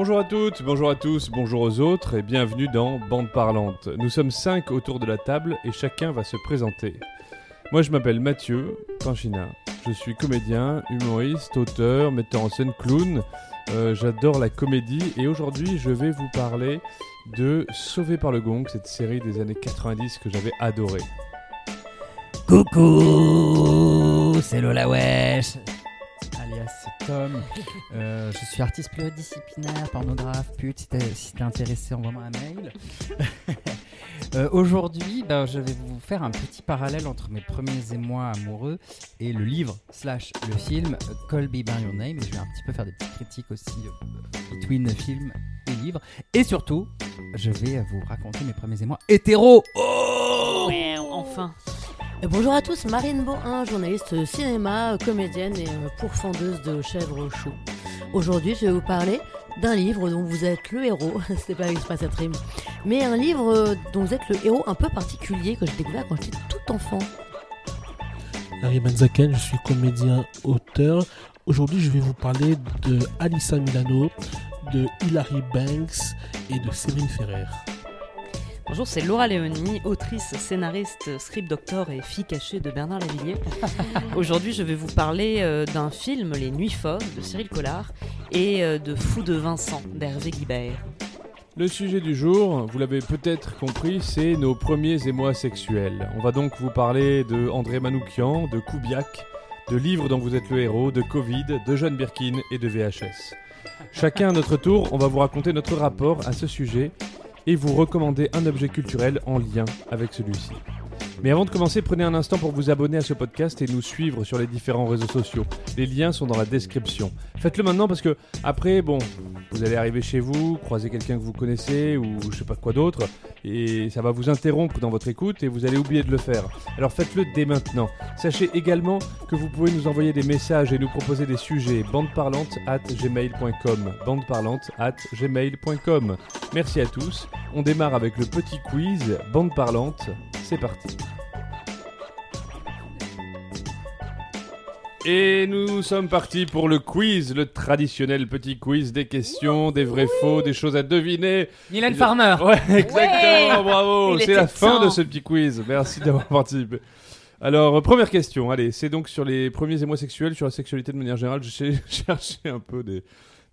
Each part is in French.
Bonjour à toutes, bonjour à tous, bonjour aux autres et bienvenue dans Bande Parlante. Nous sommes cinq autour de la table et chacun va se présenter. Moi je m'appelle Mathieu Panchina. Je suis comédien, humoriste, auteur, metteur en scène, clown. Euh, J'adore la comédie et aujourd'hui je vais vous parler de Sauvé par le Gong, cette série des années 90 que j'avais adorée. Coucou, c'est Lola Wesh, Euh, je suis artiste pluridisciplinaire, pornographe, pute. Si t'es intéressé, envoie-moi un mail. Euh, Aujourd'hui, ben, je vais vous faire un petit parallèle entre mes premiers émois amoureux et le livre slash le film Call Me By Your Name. Je vais un petit peu faire des petites critiques aussi euh, between film et livre. Et surtout, je vais vous raconter mes premiers émois hétéro. Oh Ouais, enfin. Bonjour à tous, Marine Bohin, journaliste cinéma, comédienne et euh, pourfendeuse de chèvres choux. Aujourd'hui, je vais vous parler d'un livre dont vous êtes le héros, c'était pas exprès cette rime, mais un livre euh, dont vous êtes le héros un peu particulier que j'ai découvert quand j'étais tout enfant. Larry Benzaken, je suis comédien auteur. Aujourd'hui, je vais vous parler de Alissa Milano, de Hilary Banks et de Céline Ferrer. Bonjour, c'est Laura Léonie, autrice, scénariste, script doctor et fille cachée de Bernard Lavillier. Aujourd'hui, je vais vous parler euh, d'un film, Les Nuits Fauves, de Cyril Collard, et euh, de Fou de Vincent, d'Hervé Guibert. Le sujet du jour, vous l'avez peut-être compris, c'est nos premiers émois sexuels. On va donc vous parler de André Manoukian, de Koubiak, de livres dont vous êtes le héros, de Covid, de Jeanne Birkin et de VHS. Chacun à notre tour, on va vous raconter notre rapport à ce sujet et vous recommander un objet culturel en lien avec celui-ci. Mais avant de commencer, prenez un instant pour vous abonner à ce podcast et nous suivre sur les différents réseaux sociaux. Les liens sont dans la description. Faites-le maintenant parce que après, bon, vous allez arriver chez vous, croiser quelqu'un que vous connaissez ou je sais pas quoi d'autre, et ça va vous interrompre dans votre écoute et vous allez oublier de le faire. Alors faites-le dès maintenant. Sachez également que vous pouvez nous envoyer des messages et nous proposer des sujets bandeparlante at gmail.com bandeparlante at gmail.com Merci à tous. On démarre avec le petit quiz bande parlante. C'est parti. Et nous sommes partis pour le quiz, le traditionnel petit quiz des questions, des vrais faux, des choses à deviner. Mylène Je- Farmer. Ouais, exactement, bravo. Il C'est la fin temps. de ce petit quiz. Merci d'avoir participé. Alors, euh, première question, allez, c'est donc sur les premiers émois sexuels, sur la sexualité de manière générale. J'ai cherché un peu des,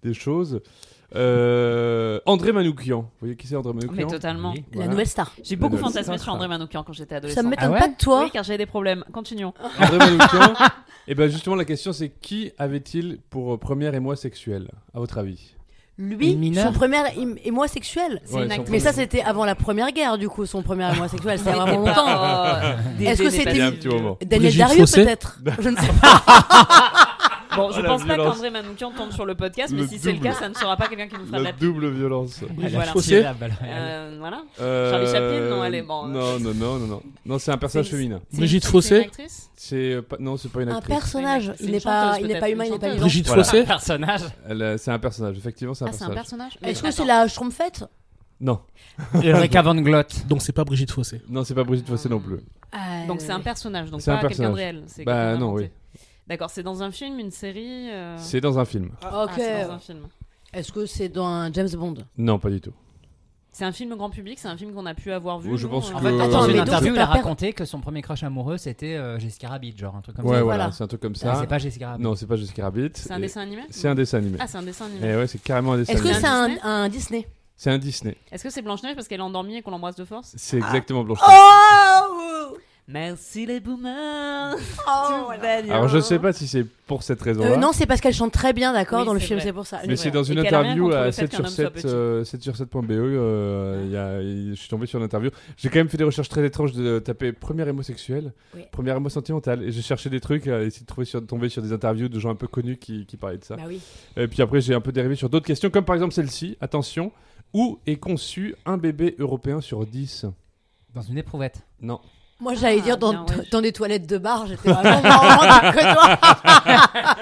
des choses. Euh, André Manoukian. Vous voyez qui c'est André Manoukian Mais totalement. Oui. La nouvelle star. J'ai beaucoup fantasmé sur André Manoukian quand j'étais adolescent. Ça me m'étonne Ah ouais pas de toi. Oui, car j'avais des problèmes. Continuons. André Manoukian. Et bien justement, la question c'est qui avait-il pour euh, premier émoi sexuel, à votre avis? Lui, son premier émoi sexuel. Ouais, une son actrice. Mais ça, c'était avant la première guerre, du coup, son premier émoi sexuel. C'était vraiment longtemps. Est-ce que c'était-. Daniel Fossé peut-être? Je ne sais pas. Bon, je la pense pas qu'André Manoukian tombe sur le podcast, Le mais si c'est le cas, ça ne sera pas quelqu'un qui nous fera de La double violence. Voilà. Fossé Euh, voilà. Euh, Charlie Chaplin, non, elle est- bon, Non, non, non, non, non. Non, c'est un personnage féminin. Brigitte Fossé c'est une actrice C'est euh, pas, non, c'est pas une Un actrice. personnage. C'est Il n'est pas, il n'est pas humain, il n'est pas une vivant. Brigitte. Fossé Personnage. C'est un personnage. Effectivement, c'est un Ah, un personnage. personnage Est-ce que c'est la Schtroumpfette Non, Ulrika von Glott. Donc c'est pas Brigitte Fossé. non, c'est pas Brigitte Fossé non plus. Donc c'est un personnage, donc C'est un pas quelqu'un de personnage. réel. c'est Bah, non, oui. D'accord, c'est dans un film, une série euh, C'est dans un film. ah, Ok. c'est dans un film. Est-ce que c'est dans un James Bond? Non, pas du tout. C'est un film grand public, c'est un film qu'on a pu avoir vu. Oui, je nous, pense euh, En que- fait, Euh, dans Attends, une interview, il a raconté que son premier crush amoureux c'était euh, Jessica Rabbit, genre un truc comme Ouais, ça. voilà, voilà. c'est un truc comme Ah, ça. c'est pas Jessica Rabbit. Non, c'est pas Jessica Rabbit. C'est un dessin animé? C'est un dessin animé. Ah, c'est un dessin animé. Et ouais, c'est carrément un dessin Est-ce que animé. c'est un, Disney un Disney? C'est un Disney. Est-ce que c'est Blanche-Neige parce qu'elle est endormie et qu'on l'embrasse de force? C'est exactement Blanche. Oh Merci les boomers Oh, Alors je sais pas si c'est pour cette raison-là. Euh, non, c'est parce qu'elle chante très bien, d'accord, Oui, dans le film, c'est pour ça. mais c'est dans Et une interview à le fait 7 qu'un sur homme soit 7, petit. euh, 7 sur 7.be. euh, y a- je suis tombé sur une interview. J'ai quand même fait des recherches très étranges de taper première homosexuelle, Oui. première émo sentimentale. Et j'ai cherché des trucs, à essayer de trouver sur, tomber sur des interviews de gens un peu connus qui, qui parlaient de ça. Bah oui. Et puis après, j'ai un peu dérivé sur d'autres questions, comme par exemple celle-ci. Attention, où est conçu un bébé européen sur 10 Dans une éprouvette. Non. Moi, j'allais Ah, dire dans, bien, ouais. dans des toilettes de bar, j'étais vraiment moins que toi.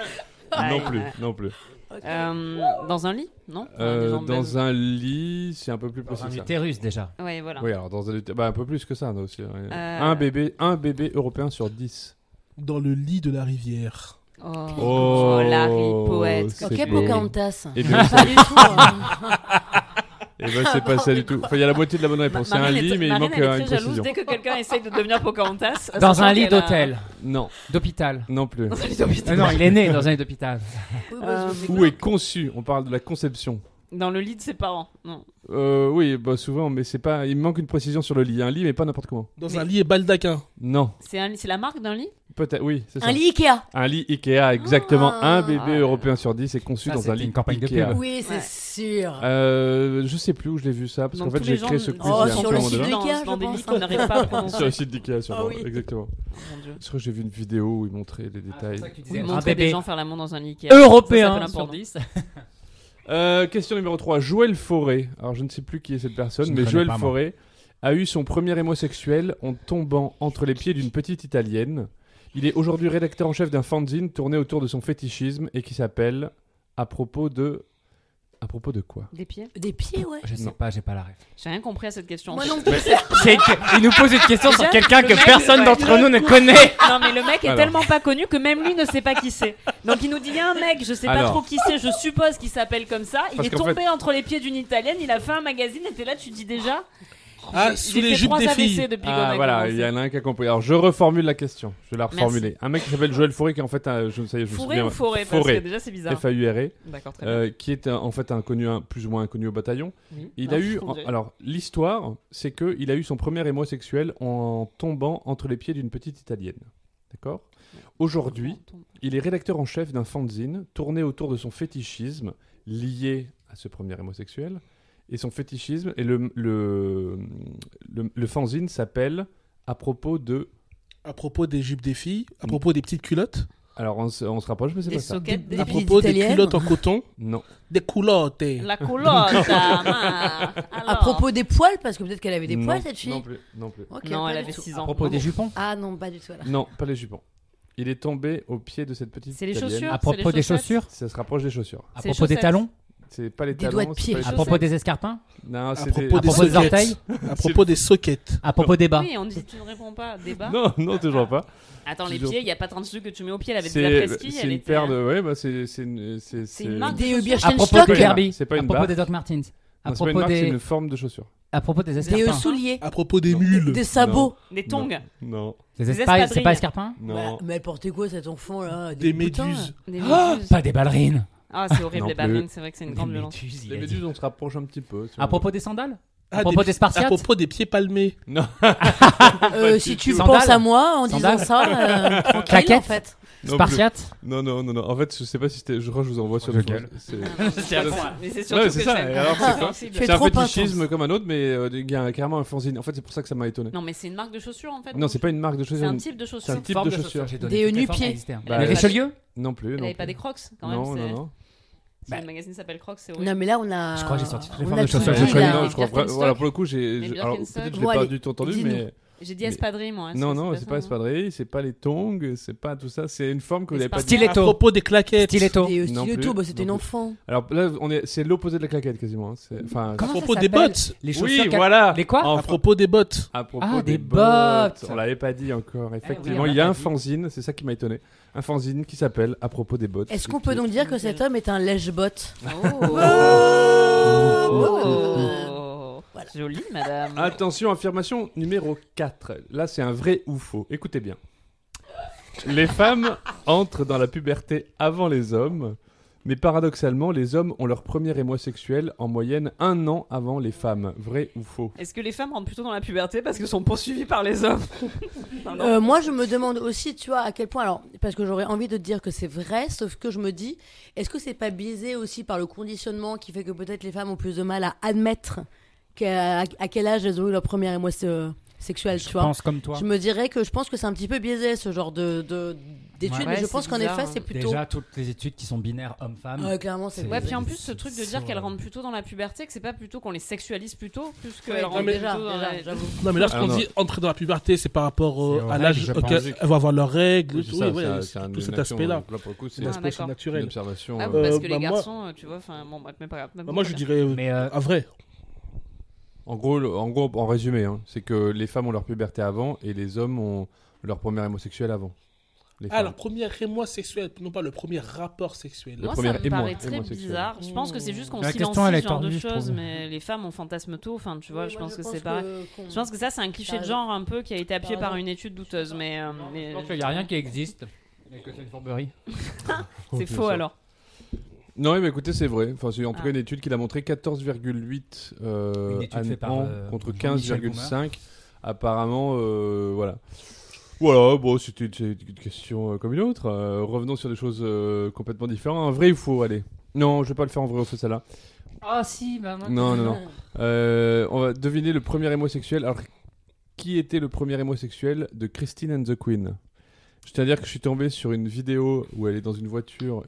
Non plus, non plus. Euh, Dans un lit Non? Euh, dans un lit, c'est un peu plus Dans précis un que ça. utérus déjà. Ouais, voilà. Oui, alors dans un, ut- bah, un peu plus que ça, non, aussi. ouais. Euh. Un bébé, un bébé européen sur 10. Dans le lit de la rivière. Oh, Oh, Larry, poète. Ok. Pocahontas. Et bien, Pas du tout. hein. Et ben c'est pas ça du tout. Enfin, il y a la moitié de la bonne réponse. C'est un Marine est- lit, mais il Marine, manque elle est euh, très une jalouse précision. dès que quelqu'un essaye de devenir Pocahontas. Dans sachant un lit qu'elle a- d'hôtel, Non, d'hôpital. non plus. Dans un lit d'hôpital. Euh, non, il est né dans un lit d'hôpital. Euh, Où est conçu On parle de la conception. Dans le lit de ses parents. Non. Euh, oui, bah souvent, mais c'est pas. Il manque une précision sur le lit. Un lit, mais pas n'importe comment. Dans Mais- un lit et baldaquin. Non, C'est un lit- c'est la marque d'un lit? Peut-être. Oui, c'est ça. Un lit Ikea. Un lit Ikea, exactement. Ah. un bébé Ah. européen sur 10 est conçu Ça, dans un lit une campagne de Ikea. pub. Oui, c'est Ouais. sûr. Euh, je sais plus où je l'ai vu ça, parce qu'en fait j'ai créé ce quiz Oh, il y a un sur le site de dans, Ikea, dans je des pense, lits qu'on n'arrive pas à prononcer. Sur le site d'Ikea. Ah oui. Exactement. Je crois que j'ai vu une vidéo où il montrait les détails. Oui, un montrer des gens faire l'amour dans un lit Ikea. européen Ça sur porno. 10. Euh, question numéro 3. Joël Forêt. Alors je ne sais plus qui est cette personne, mais Joël. Forêt a eu son premier émoi sexuel en tombant entre les pieds d'une petite italienne. Il est aujourd'hui rédacteur en chef d'un fanzine tourné autour de son fétichisme et qui s'appelle À propos de. À propos de quoi? Des pieds? Des pieds, ouais. Je sais Non. pas, j'ai pas la ref. J'ai rien compris à cette question. Moi non plus. C'est il nous pose une question sur quelqu'un que mec- personne ouais. d'entre nous ne connaît. Non mais le mec est Alors. tellement pas connu que même lui ne sait pas qui c'est. Donc il nous dit il y a un mec, je sais pas Alors. trop qui c'est, je suppose qu'il s'appelle comme ça. Il Parce est qu'en tombé entre les pieds d'une italienne, il a fait un magazine et t'es là tu dis déjà. Ah, sous les jupes trois des filles. Ah a voilà, il y en a un qui a compris. Alors je reformule la question. Je vais la Merci. reformuler. Un mec qui s'appelle Joël Forêt qui est en fait un. Je, ça y est, je me Fourré souviens. ou forêt Parce Forêt. que déjà c'est bizarre. F-A-U-R-E. D'accord, très bien. euh, qui est un- en fait un connu, un- plus ou moins inconnu au bataillon. Oui. Il Non, a eu, Fourré. alors l'histoire, c'est que il a eu son premier émoi sexuel en tombant entre les pieds d'une petite italienne. D'accord? Aujourd'hui, il est rédacteur en chef d'un fanzine tourné autour de son fétichisme lié à ce premier émoi sexuel. Et son fétichisme et le le, le, le fanzine s'appelle à propos de. À propos des jupes des filles, Mm. à propos des petites culottes, Alors on se, on se rapproche, mais c'est pas ça. soquettes, des à filles propos des italiennes. culottes en coton, Non. des culottes. La culotte. ah, À alors. propos des poils, parce que peut-être qu'elle avait des Non, poils, cette fille. Non plus. Non plus. Ok, Non, pas elle du avait tout. 6 À ans. propos des jupons? Ah non, pas du tout. Là. Non, pas les jupons. Il est tombé au pied de cette petite. C'est les italienne. chaussures À C'est les propos des chaussettes chaussures? Ça se rapproche des chaussures. À C'est les propos des chaussettes. talons? C'est pas les Des talons. doigts de c'est pied. pas les À chaussettes. propos des escarpins. Non, À c'est propos des- À des propos des orteils. À propos des sockets. À propos des bas. Oui, on dit tu ne réponds pas. Débat. Non, non, toujours pas. Attends, les Toujours. pieds, il n'y a pas 30 trucs que tu mets au pied. Elle avait des C'est après-ski. c'est elle une était- paire de. Ouais, bah c'est c'est une. C'est C'est une marque de Des. À propos C'est pas de Kirby. c'est À une propos barre. des Doc Martens. À Non, c'est pas une propos marque, c'est des. une forme de chaussure. À propos des Des euh, escarpins. souliers. À propos des mules. Des sabots. Des tongs. Non, Des Des C'est pas escarpins non. Bah, mais elle portait quoi cet enfant là Des boutins, méduses. Des Oh, méduses. Pas des ballerines. Ah, c'est horrible, les plus. ballerines. C'est vrai que c'est une grande violence. Les méduses, on se rapproche un petit peu. si on À veut. propos des sandales. Ah, À propos des- des Spartiates. À propos des pieds palmés. Non. Euh, si tu tout. penses Sandales. à moi en disant Sandales. ça, euh, tranquille en fait. Non plus. Spartiates. Non, non, non, non. En fait, je sais pas si c'était. Je crois que je vous envoie sur le gueule. C'est C'est à fond, Mais c'est Ouais, surtout c'est que ça, c'est et alors, c'est quoi sensible. C'est c'est un trop fétichisme comme un autre, mais euh, il y a carrément un fanzine. En fait, c'est pour ça que ça m'a étonné. Non, mais c'est une marque de chaussures en fait. Non, c'est pas une marque de C'est chaussures. un type de C'est un chaussures. type Forme de chaussures. Des nu-pieds. Bah, Les Richelieu Non plus. Elle non avait pas plus. des crocs quand même. Non, c'est- non, non. Bah. le magazine s'appelle Crocs, c'est horrible. Non, mais là, on a. Je crois que j'ai sorti toutes les formes de chaussures. dit, Je connais, non, je crois, Birkenstock. voilà, pour le coup, j'ai. Alors, peut-être je l'ai pas du tout entendu, mais. J'ai dit espadrille, moi. hein, Non, non, c'est pas ça, espadrille, c'est pas les tongs, c'est pas tout ça, c'est une forme que vous n'avez pas dit. À Stiletto. propos des claquettes. Stiletto. Des euh, Non stilettos, plus, bah, c'était une enfant. Alors là, on est, c'est l'opposé de la claquette quasiment. hein. C'est- Enfin, À propos des bottes. Les oui, chaussures. voilà. Les quoi À propos des bottes. à propos Ah, des, bottes. On l'avait pas dit encore. Effectivement, oui, on il y a l'a un fanzine, c'est ça qui m'a étonné. Un fanzine qui s'appelle À propos des bottes. Est-ce qu'on peut donc dire que cet homme est un lèche-botte Oh. Oh. Voilà. Joli, madame. Attention, affirmation numéro 4. Là, c'est un vrai ou faux. Écoutez bien. Les femmes entrent dans la puberté avant les hommes, mais paradoxalement, les hommes ont leur premier émoi sexuel en moyenne un an avant les femmes. Vrai ou faux? Est-ce que les femmes rentrent plutôt dans la puberté parce qu'elles sont poursuivies par les hommes? Non, non. Euh, moi, je me demande aussi, tu vois, à quel point. Alors, parce que j'aurais envie de te dire que c'est vrai, sauf que je me dis, est-ce que c'est pas biaisé aussi par le conditionnement qui fait que peut-être les femmes ont plus de mal à admettre à quel âge elles ont eu leur première émoi sexuelle, Je tu vois? pense comme toi. Je me dirais que je pense que c'est un petit peu biaisé ce genre de de- d'études, Ouais, mais je pense qu'en effet, hein. c'est plutôt. Déjà, toutes les études qui sont binaires homme-femme. Ouais, clairement, c'est. Ouais, puis en plus, ce truc de dire qu'elles euh, rentrent plutôt dans la puberté, que c'est pas plutôt qu'on les sexualise plutôt, plus qu'elles Ouais, rentrent déjà, plutôt dans déjà, la- j'avoue. Non, mais là, Ah, ce qu'on non. dit entrer dans la puberté, c'est par rapport euh, à l'âge auquel elles vont avoir leurs règles. Tout cet aspect-là. euh, Là, pour le coup, c'est Ah, l'aspect naturel. observation. Ah, euh, parce Euh, que bah, les moi- garçons, euh, tu vois, enfin, bon, bref, mais pas grave. Bah, moi, je dirais Mais euh, à vrai. En gros, en gros, en résumé, hein, c'est que les femmes ont leur puberté avant et les hommes ont leur premier homosexuel avant. Les Ah, femmes. leur premier émoi sexuel, non pas le premier rapport sexuel. Le Moi, premier ça me émoi- paraît très bizarre. Je pense que c'est juste qu'on silencie ce genre de choses, mais les femmes, on fantasme tout. Enfin, tu vois, Oui, je pense que c'est pareil. Je pense que ça, c'est un cliché de genre un peu qui a été appuyé par une étude douteuse, mais, euh, mais Je pense qu'il n'y a rien qui existe. Et que c'est une fourberie. c'est faux ça. alors. Non, mais écoutez, c'est vrai. Enfin, c'est en tout Ah. cas une étude qui l'a montré 14,8 euh, an euh, contre Jean-Michel 15,5. Apparemment, euh, voilà. Voilà, bon, c'était une, c'est une question euh, comme une autre. Euh, revenons sur des choses euh, complètement différentes. Un vrai ou faux, allez. Non, je vais pas le faire en vrai ou faux, celle-là. Ah si, bah moi. Non, non, non. Euh, on va deviner le premier émo sexuel. Alors, qui était le premier émo sexuel de Christine and the Queen? Je tiens à dire que je suis tombé sur une vidéo où elle est dans une voiture.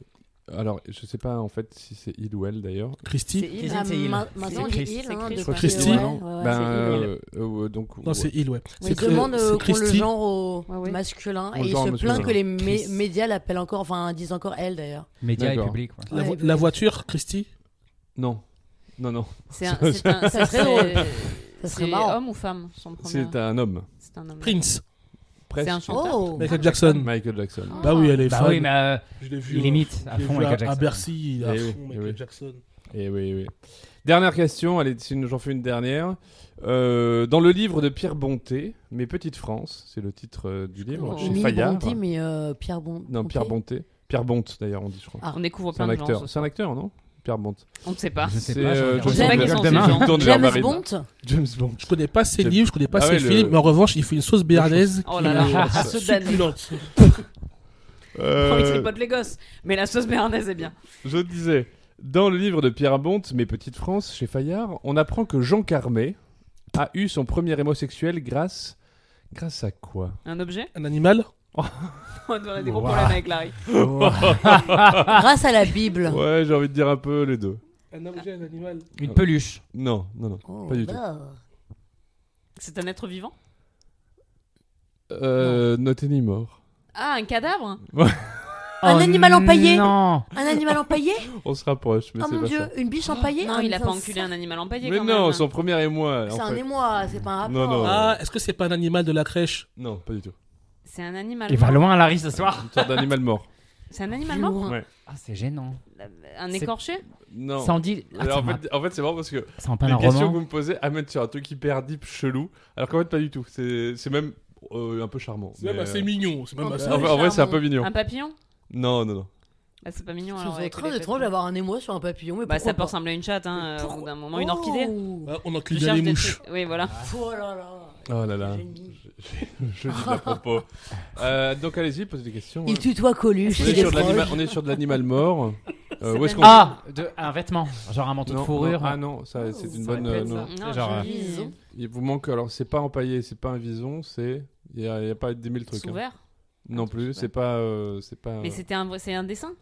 Alors, je sais pas en fait si c'est il ou elle d'ailleurs. Christy C'est il. Il. Maintenant, il, C'est depuis- Chris. Christy. Non. c'est il. euh, euh, donc, Non, c'est il, ouais. Il demande euh, le Christy. genre au Ouais, ouais. masculin Au et il se masculin. plaint que les mé- Chris. médias l'appellent encore, enfin disent encore elle d'ailleurs. Médias et public. ouais. La, voiture, Christy Non, non, non. C'est un, Ça serait drôle. C'est homme ou femme son premier C'est un homme. C'est un homme. Prince. Presque. C'est un chanteur. Oh Michael Jackson. Michael Jackson. Bah oui, elle est Bah fan. oui, mais euh, Je l'ai vu. il euh, imite à je l'ai fond vu Michael à, Jackson. à Bercy, à Eh oui, fond eh Michael oui. Jackson. Et oui, oui. Dernière question, allez, j'en fais une dernière. Euh, dans le livre de Pierre Bonté, Mes petites France, c'est le titre euh, du livre, Oh. chez Émile Fayard. Bonté, mais euh, Pierre Bon. Non, Pierre Bonté. Bonté. Pierre Bonte, d'ailleurs, on dit, je crois. Ah. On découvre c'est plein un de gens. acteur. ce C'est un soir. acteur, non? Pierre Bonte. On ne sait pas. Je sais pas. euh, je sais pas qui sont ces gens. James. Bond. James Bond. Je connais pas ses Ah. livres, je connais pas Ah ses ouais, le- films, mais en revanche, il fait une sauce béarnaise Oh qui là là, la sauce d'année. succulente. Euh, Oh, il tripote les gosses. Mais la sauce béarnaise est bien. je disais, dans le livre de Pierre Bonte, Mes petites France, chez Fayard, on apprend que Jean Carmet a eu son premier émo-sexuel grâce... Grâce à quoi? Un objet? Un animal? On a des gros Wow. problèmes avec Larry. Grâce à la Bible. Ouais, j'ai envie de dire un peu les deux. Un objet, un animal. Une peluche. Non, non, non. Oh, Pas du tout. bah. C'est un être vivant? Euh, noté ni mort. Ah, un cadavre? Un Oh animal empaillé? Non. Un animal empaillé? On se rapproche, mais Oh c'est mon pas dieu, ça. une biche empaillée? Non, Un- il a pas un enculé un animal empaillé Mais quand non, même. son premier émoi. C'est en un fait. émoi, c'est pas un rapport. Non, non. Ah, est-ce que c'est pas un animal de la crèche? Non, pas du tout. C'est un animal Il va loin, Larry, ce soir. Une sorte d'animal mort. C'est un animal mort. Ouais. Ah, c'est gênant. Un C'est- écorché Non. Ça en dit. Ah, Alors, ça en, m'a- fait, en fait, c'est marrant parce que ça en parle les un questions que vous me posez amènent sur un truc hyper deep, chelou. Alors qu'en fait, pas du tout. C'est c'est même euh, un peu charmant. C'est même mais, assez euh, mignon. C'est même Oh, assez. En, vrai- en vrai, c'est un peu mignon. Un papillon Non, non, non. Bah, C'est pas mignon C'est avec très les étrange papillons. d'avoir un émoi sur un papillon. Mais Bah, ça peut ressembler à une chatte, hein, euh, au Pourquoi bout d'un moment. Une orchidée Oh. Ouais, on encule Je bien cherche les des mouches. trucs- Oui, voilà. Oh là là. Oh là là. Je dis à propos. Euh, donc, allez-y, posez des questions. Il tutoie Coluche. On est, sur de l'animal- on est sur de l'animal mort. Euh, où est-ce qu'on Ah de, Un vêtement. Genre un manteau Non, de fourrure. non. Ah non, ça c'est une Ça bonne. aurait euh, non. Non, genre, euh. Vison. Il vous manque alors c'est pas empaillé, c'est pas un vison, c'est il y a, il y a pas 10 000 trucs. Sous hein. verre Non truc plus, c'est pas euh, c'est pas. Mais c'était un, c'est un dessin?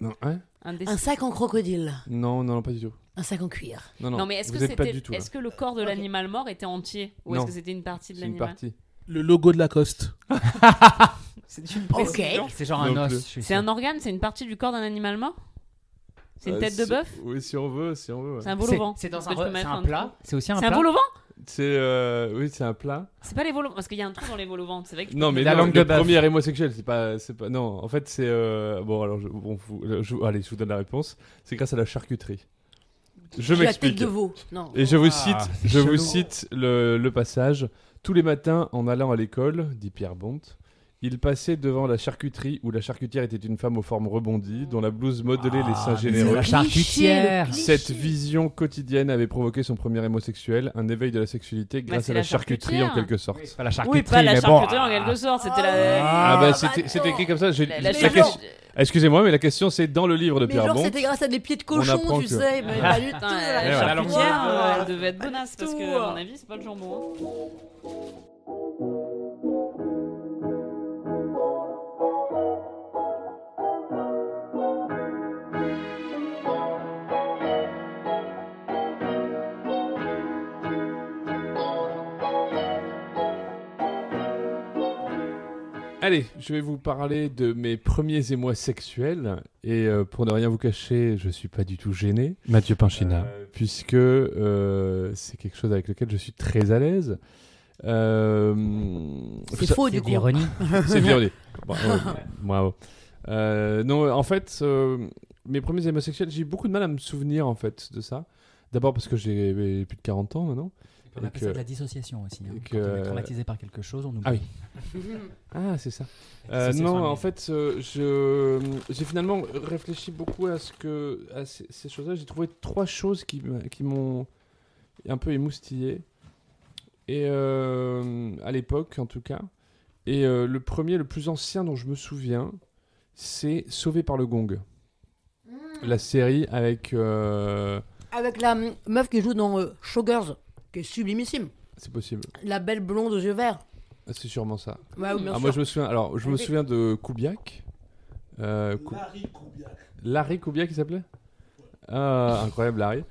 Non, hein? Un dessin Un sac en crocodile. non, non, non, pas du tout. Un sac en cuir. Non, non. Non, mais est-ce que c'était, est-ce que le corps de l'animal mort était entier ou est-ce que c'était une partie de C'est une l'animal partie. Le logo de Lacoste. C'est une Ok. C'est genre un os. C'est un organe, c'est une partie du corps d'un animal mort C'est une Euh, tête de bœuf Oui, si on veut, si on veut. ouais. C'est un vol au vent C'est dans un, plat. C'est aussi un C'est un plat. vol au vent C'est euh, oui, c'est un plat. C'est pas les vols au vent parce qu'il y a un trou dans les vols au vent. C'est vrai que Non, mais La non, langue de bœuf. premier homosexuel, c'est pas c'est pas non, en fait c'est euh, bon alors je, bon, vous- je- allez, je vous donne la réponse. C'est grâce à la charcuterie. Je m'explique. de veau. Non. Et je vous Ah, cite, je vous cite le, le passage. Tous les matins, en allant à l'école, dit Pierre Bonte, il passait devant la charcuterie où la charcutière était une femme aux formes rebondies, dont la blouse modelait les seins Ah, généreux. La charcutière. Cette vision quotidienne avait provoqué son premier homosexuel, un éveil de la sexualité grâce c'est à la, la charcuterie en quelque sorte. Oui, pas la charcuterie, Oui, pas la mais bon, charcuterie en ah. quelque sorte. C'était la. Ah, Ah, bah bah c'était écrit comme ça. j'ai- La, la question- Excusez-moi, mais la question c'est dans le livre de Mais Pierre genre, c'était grâce à des pieds de On cochon, tu que- sais. Mais pas du tout. La charcutière, euh, elle devait être bonasse parce que, à mon avis, c'est pas le jambon. Allez, je vais vous parler de mes premiers émois sexuels. Et euh, pour ne rien vous cacher, je suis pas du tout gêné. Mathieu Pinchina. Euh, puisque euh, c'est quelque chose avec lequel je suis très à l'aise. Euh, C'est faux du de coup. l'ironie. C'est violé. Bravo. Bravo. Euh, non, en fait, euh, mes premiers homosexuels, j'ai eu beaucoup de mal à me souvenir en fait de ça. D'abord parce que j'ai plus de 40 ans maintenant. On appelle que- ça de la dissociation aussi. hein. Quand on est traumatisé par quelque chose, on oublie. Ah oui. Ah, c'est ça. Euh, non, en fait, euh, je j'ai finalement réfléchi beaucoup à ce que à ces, ces choses-là. J'ai trouvé trois choses qui m'ont un peu émoustillé et euh, à l'époque, en tout cas. Et euh, le premier, le plus ancien dont je me souviens, c'est Sauvé par le Gong, la série avec. euh, Avec la meuf qui joue dans euh, Showgirls, qui est sublimissime. c'est possible. La belle blonde aux yeux verts. Ah, C'est sûrement ça. Ouais, oui, bien Ah, sûr. moi, je me souviens. Alors, je me souviens de Kubiak. Euh, Larry Kubiak. Larry Kubiak, il s'appelait? Ah, incroyable, Larry.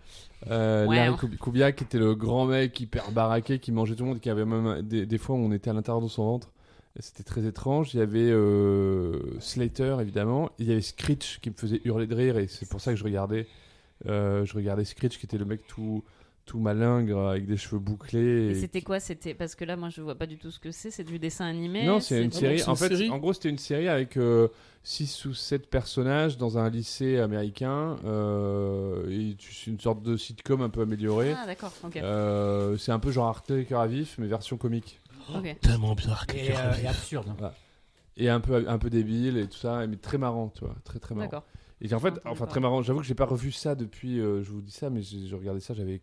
Euh, Ouais, Larry hein. Kubiak était le grand mec hyper baraqué qui mangeait tout le monde, qui avait même des, des fois où on était à l'intérieur de son ventre. Et C'était très étrange. Il y avait euh, Slater, évidemment. Il y avait Screech qui me faisait hurler de rire et c'est pour ça que je regardais. euh, je regardais Screech qui était le mec tout, tout malingre avec des cheveux bouclés. Et et c'était quoi? C'était parce que là, moi, je vois pas du tout ce que c'est. C'est du dessin animé. Non, c'est une série. En une fait, série? en gros, c'était une série avec 6 ou 7 personnages dans un lycée américain. euh, et c'est une sorte de sitcom un peu améliorée. Ah, d'accord. Euh, c'est un peu genre Arte Cœur à vif, mais version comique. ok. Tellement bien. Et, euh, et absurde. Et un peu, un peu débile et tout ça, mais très marrant, tu vois. Très, très marrant. D'accord. Et en fait, enfin, très marrant. J'avoue que j'ai pas revu ça depuis, euh, je vous dis ça, mais j'ai regardé ça, j'avais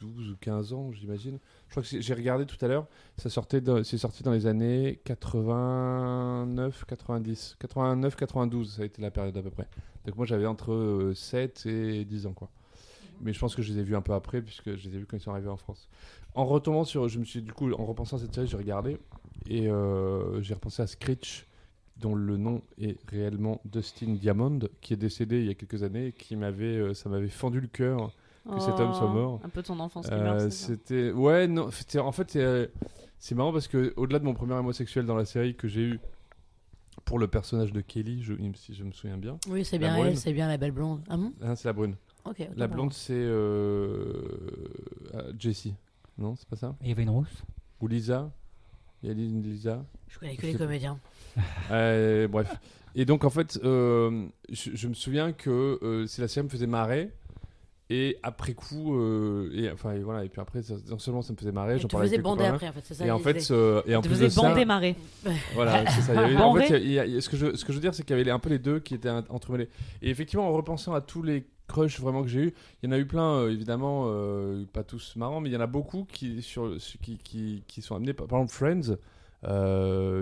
12 ou 15 ans, j'imagine. Je crois que j'ai regardé tout à l'heure, ça sortait, c'est sorti dans les années 89, 90. 89, 92, ça a été la période à peu près. Donc moi j'avais entre euh, 7 et 10 ans, quoi. Mais je pense que je les ai vus un peu après, puisque je les ai vus quand ils sont arrivés en France. En retombant sur, je me suis du coup, en repensant à cette série, j'ai regardé et euh, j'ai repensé à Screech, dont le nom est réellement Dustin Diamond, qui est décédé il y a quelques années, et qui m'avait, euh, ça m'avait fendu le cœur. Que cet homme soit Oh, mort. Un peu ton enfance Euh, c'était, ouais, non, c'était, en fait, c'est, euh, c'est marrant parce que au-delà de mon premier homosexuel dans la série que j'ai eu pour le personnage de Kelly, je, si je me souviens bien, Oui, c'est bien brune. elle, c'est bien la belle blonde. Ah bon? Hein, c'est la brune. Ok. autant La blonde, c'est euh, euh, Jessie, non, c'est pas ça? Et il y avait une rousse. Ou Lisa? Il y a Lisa? Je connais que Je les sais pas. Euh, bref. Et donc, en fait, euh, je, je me souviens que euh, c'est la série me faisait marrer. Et après coup, euh, et, enfin, et voilà, et puis après, ça- non seulement ça me faisait marrer, j'en tu parlais faisais avec mes bander après, en fait, c'est ça Et en fait, euh, et en Tu plus faisais de ça, bander marrer. voilà, c'est ça. Il y avait- en fait, il y a- il y a- ce que je, ce que je veux dire, c'est qu'il y avait un peu les deux qui étaient entremêlés. Et effectivement, en repensant à tous les crushs vraiment que j'ai eu, il y en a eu plein, euh, évidemment, pas tous marrants, mais il y en a beaucoup qui sur qui, qui, qui sont amenés par, par exemple Friends,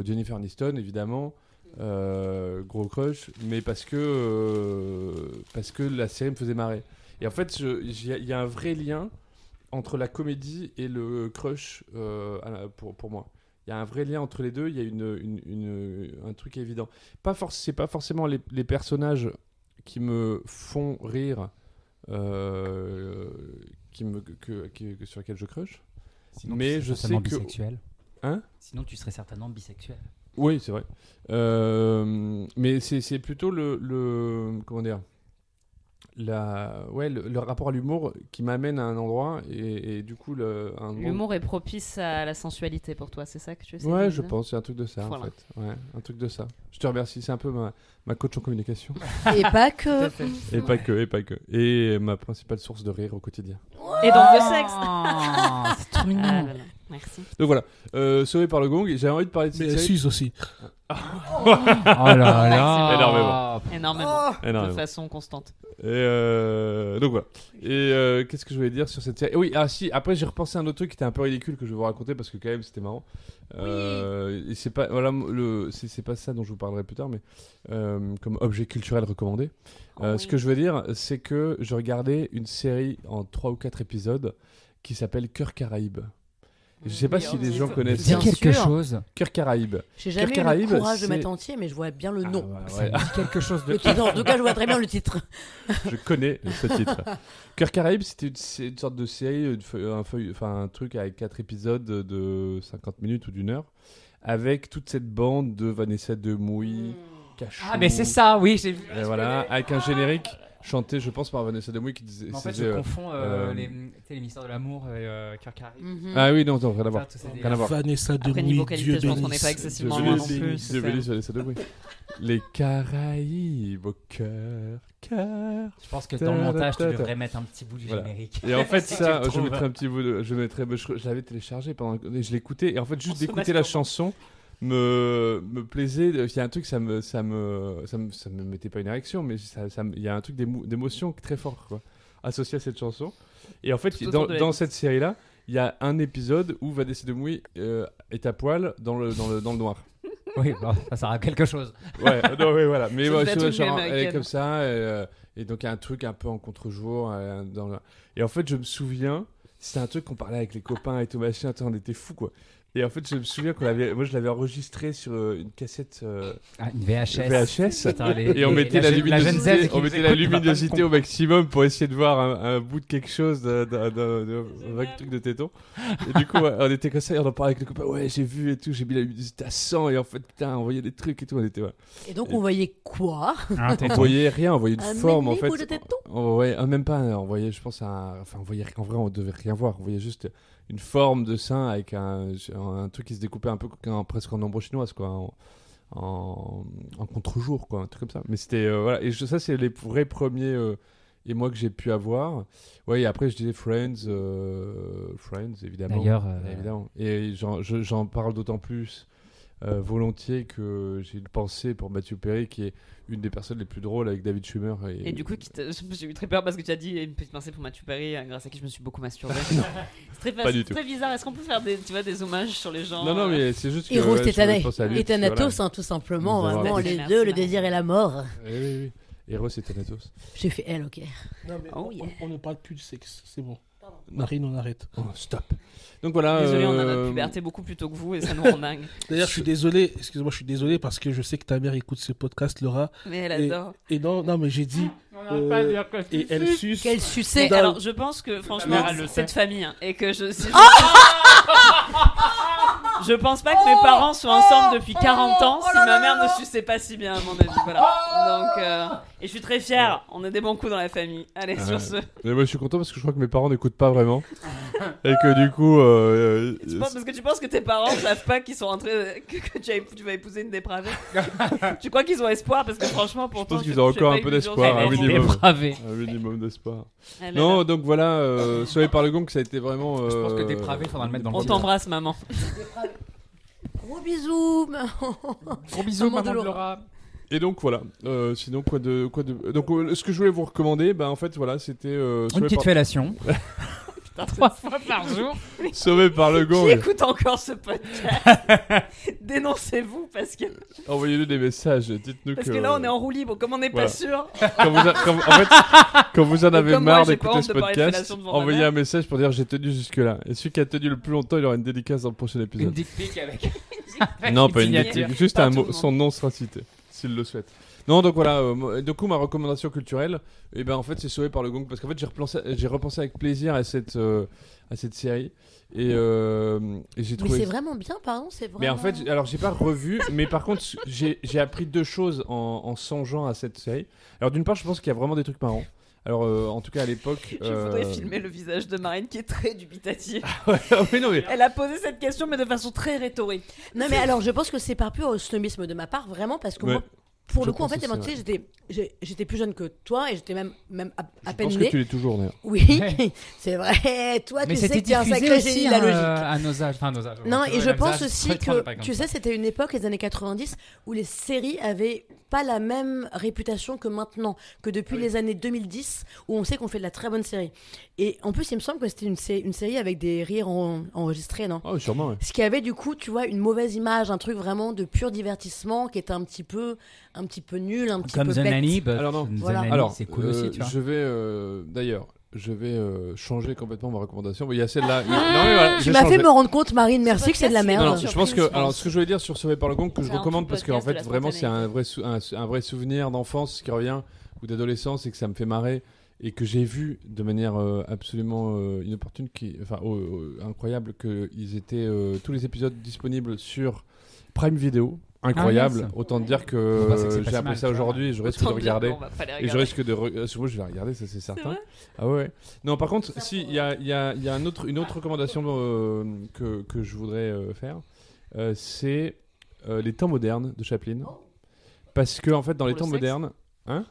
Jennifer Aniston, évidemment. euh, gros crush, mais parce que euh, parce que la série me faisait marrer. Et en fait, il y, a- un vrai lien entre la comédie et le crush euh, pour, pour moi. Il y a un vrai lien entre les deux, il y a une, une- une- un truc évident. Pas c'est pas forcément les, les personnages qui me font rire, euh, qui me, que, que- que- sur lesquels je crush. Sinon, Mais je sais que- bisexuel. Hein Sinon, tu serais certainement bisexuel. Oui, c'est vrai. Euh, mais c'est c'est plutôt le, le. Comment dire la, ouais, le, le rapport à l'humour qui m'amène à un endroit et, et du coup le, endroit- L'humour est propice à la sensualité pour toi, c'est ça que tu essaies Ouais, me je dire pense, c'est un truc de ça Voilà. en fait. Ouais, un truc de ça. Je te remercie, c'est un peu ma, ma coach en communication. Et pas que. et pas que, et pas que. Et ma principale source de rire au quotidien. Et donc de sexe Ah, c'est trop mignon. Ah là là, Merci. Donc voilà, euh, sauvé par le gong, j'ai envie de parler de cette Mais série. Suze aussi. Oh là là. Énormément. Énormément. Oh De façon constante. Et euh, donc voilà. Et euh, qu'est-ce que je voulais dire sur cette série? Oui, ah si. Après, j'ai repensé à un autre truc qui était un peu ridicule que je vais vous raconter parce que quand même c'était marrant. Euh, et c'est pas voilà le c'est c'est pas ça dont je vous parlerai plus tard, mais euh, comme objet culturel recommandé. Euh, Oh Ce oui. que je veux dire, c'est que je regardais une série en 3 ou 4 épisodes qui s'appelle Cœur Caraïbe. Je sais pas Oui, si les gens connaissent C'est Bien quelque sûr. chose. Cœur Caraïbe. J'ai jamais eu le courage de mettre entier, mais je vois bien le nom. Ah, Ça dit quelque chose de. En tout cas, je vois très bien le titre. je connais ce titre. Cœur Caraïbe, c'était une, sorte de série, une feuille- un, feuille- enfin, un truc avec quatre épisodes de 50 minutes ou d'une heure, avec toute cette bande de Vanessa Demouy, Cachou. Ah, mais c'est ça, oui, j'ai vu. Et voilà, avec un générique, chanté, je pense, par Vanessa Demouy qui disait. Mais en fait, je euh, confonds euh, euh, les, les mystères de l'amour et euh, Kirk Harris. Mhm. Ah oui, non, non, rien à voir. Vanessa Demouy, Dieu je pense qu'on n'est bénisse. pas excessivement Dieu loin non bénisse. plus. Dieu c'est bénisse ça. Vanessa Demouy. Les Caraïbes au cœur, cœur. Je pense que dans le Ta- montage, tu devrais mettre un petit bout du générique. Et en fait, ça, je mettrais un petit bout de. Je, mettrais, je, l'avais téléchargé pendant. et Je l'écoutais. Et en fait, juste d'écouter la chanson me, me plaisait. Il y a un truc, ça me, ça me, ça me, ça me mettait pas une érection, mais ça, ça me- il y a un truc d'émo- d'émotion très fort, quoi, associé à cette chanson. Et en fait, Tout autour dans, de la dans cette série-là, il y a un épisode où Vanessa Demouy euh, est à poil dans le, dans le, dans le noir. Oui, bon, ça sert à quelque chose. Ouais, non, ouais, voilà. Mais Ça ouais, devait tu être vois, une genre, vieille elle est américaine. comme ça, et, euh, et donc il y a un truc un peu en contre-jour. euh, dans le- Et en fait, je me souviens, c'était un truc qu'on parlait avec les copains et tout machin, attends, on était fous quoi. Et en fait, je me souviens qu'on l'avait, moi je l'avais enregistré sur euh, une cassette euh, Ah, une VHS. VHS. Les- Et on mettait la, luminosité, on mettait la le au maximum pour essayer de voir un, un bout de quelque chose, d'un- truc de téton. Et du coup, on était comme ça, et on en parlait avec les copains. Ouais, j'ai vu et tout, j'ai mis la luminosité à 100 et en fait, putain, on voyait des trucs et tout. On était, ouais. Et donc, on voyait quoi? Un On voyait rien, on voyait une Un forme en fait. bout de téton? On voyait, ah, même pas, on voyait, je pense, un, enfin, on voyait, en vrai, on devait rien voir. On voyait juste une forme de sein avec un, un truc qui se découpait un peu en- presque en ombre chinoise, quoi, en, en, en contre-jour, quoi, un truc comme ça. Mais c'était, euh, voilà, et je- ça, c'est les vrais premiers euh, émois que j'ai pu avoir. Ouais, et après, je disais Friends, euh, Friends, évidemment. D'ailleurs, euh, Évidemment. Et j'en je- j'en parle d'autant plus euh, volontiers que j'ai une pensée pour Mathieu Perry, qui est une des personnes les plus drôles avec David Schumer. Et, Et du coup, j'ai eu très peur parce que tu as dit une petite pensée pour Mathieu Perry, euh, grâce à qui je me suis beaucoup masturbé. c'est très, Pas facile, du tout. très bizarre. Est-ce qu'on peut faire des, tu vois, des hommages sur les gens Non, non, euh, mais c'est juste que. Héros ouais, je- Tétané. je pense à lui, Et que, Thanatos, voilà. hein, tout simplement. Vraiment, les Merci, deux, le désir et la mort. Oui, oui, oui. Héros et Thanatos. J'ai fait elle, ok. Non, mais Oh on, yeah. on- on ne parle plus de sexe, c'est bon. Marine, on arrête. Oh, stop. Donc voilà. Désolé, on a euh, notre puberté beaucoup plus tôt que vous et ça nous rend dingue. D'ailleurs, je suis désolé, excuse-moi, je suis désolé parce que je sais que ta mère écoute ce podcast, Laura. Mais elle Et- adore. Et non, non, mais j'ai dit. euh, et elle suce. Quel Mais succès Dans- alors, je pense que franchement, c'est de sait. famille hein, et que je. Si je... je pense pas que mes parents soient ensemble depuis 40 ans si ma mère ne suçait pas si bien, à mon avis. Voilà. Donc, euh, et je suis très fière. On a des bons coups dans la famille. Allez, Ouais. sur ce. Mais moi, je suis content parce que je crois que mes parents n'écoutent pas vraiment. et que du coup. euh, Tu euh, penses, parce que tu penses que tes parents savent pas qu'ils sont de- que, que tu, as- tu vas épouser une dépravée? tu crois qu'ils ont espoir? Parce que franchement pour Je toi pense qu'ils ont encore un peu d'espoir, un est minimum. un minimum d'espoir. Non, Non, donc voilà, euh, par le gong, ça a été vraiment. Je pense que euh, dépravé, faudra le mettre dans le on t'embrasse maman. Gros bisous. Gros bisous, Maman de maman de Laura. Laura. Et donc voilà. Euh, sinon quoi de quoi de. Donc euh, ce que je voulais vous recommander, bah en fait voilà, c'était euh, Une petite par... fellation. Putain, Trois fois par jour. sauvé par le gong. Qui écoute encore ce podcast Dénoncez-vous parce que, Envoyez-nous des messages. Dites-nous parce que. que là on est en roue libre. Comme on n'est Voilà. pas sûr, quand vous, a- quand vous- en fait, quand vous en avez marre d'écouter ce de podcast, fellation devant ma envoyez un message pour dire j'ai tenu jusque là. Et celui qui a tenu le plus longtemps, il aura une dédicace dans le prochain Une épisode. dick pic avec. Non, pas une dédicace, juste un mot, son nom sera cité, s'il le souhaite. Non, donc voilà, euh, du coup, ma recommandation culturelle, et ben en fait, c'est sauvé par le gong, parce qu'en fait, j'ai repensé, j'ai repensé avec plaisir à cette, euh, à cette série, et, euh, et j'ai Mais trouvé. c'est vraiment bien, pardon, c'est vraiment. Mais en fait, alors j'ai pas revu, mais par contre, j'ai j'ai appris deux choses en, en songeant à cette série. Alors d'une part, je pense qu'il y a vraiment des trucs marrants. Alors euh, en tout cas à l'époque. je voudrais euh, filmer le visage de Marine qui est très dubitatif. ouais, ah non mais. Elle a posé cette question mais de façon très rhétorique. Non, mais alors, je pense que c'est par pur snobisme de ma part, vraiment, parce que Ouais. moi, pour Je le coup, en fait, tu sais, j'étais, plus jeune que toi et j'étais même, même à, à Je peine pense née. que tu l'es toujours d'ailleurs. Oui, c'est vrai. Toi, Mais tu sais c'était que tu es un diffusé sacré aussi génie de la hein, logique. euh, à nos âges. Enfin, à nos âges. Non, et je pense aussi que, tu sais, c'était une époque, les années 90, où les séries avaient pas la même réputation que maintenant, que depuis les années 2010, où on sait qu'on fait de la très bonne série. Et en plus, il me semble que c'était une, sé- une série avec des rires en- enregistrés, non? Ah, oui, sûrement, ouais. Ce qui avait du coup, tu vois, une mauvaise image, un truc vraiment de pur divertissement qui était un petit peu, un petit peu nul, un petit Comme peu bête. Nanny, but Alors non. The Voilà. Nanny, Alors, c'est cool euh, aussi, tu vois. je vais euh, d'ailleurs, je vais euh, changer complètement ma recommandation. Il y a celle-là. non, mais voilà, Tu m'as fait me rendre compte, Marine, merci que c'est de la Non, merde. non, je pense que alors ce que je voulais dire sur Sauvé par le Gong que je recommande parce qu'en fait vraiment c'est un vrai sou- un, un vrai souvenir d'enfance qui revient ou d'adolescence et que ça me fait marrer et que j'ai vu de manière euh, absolument euh, inopportune qui enfin oh, oh, incroyable que ils étaient euh, tous les épisodes disponibles sur Prime Video incroyable. Ah. Autant dire que euh, j'ai appris ça aujourd'hui et je risque de dire regarder. va Et je risque de. re- euh, je vais regarder, ça c'est certain. ah ouais. Non, par contre, si, il y a, il y a- il y a un autre, une autre recommandation euh, que, que je voudrais euh, faire. Euh, c'est euh, les temps modernes de Chaplin. Parce que, en fait, dans les le temps sexe modernes. Hein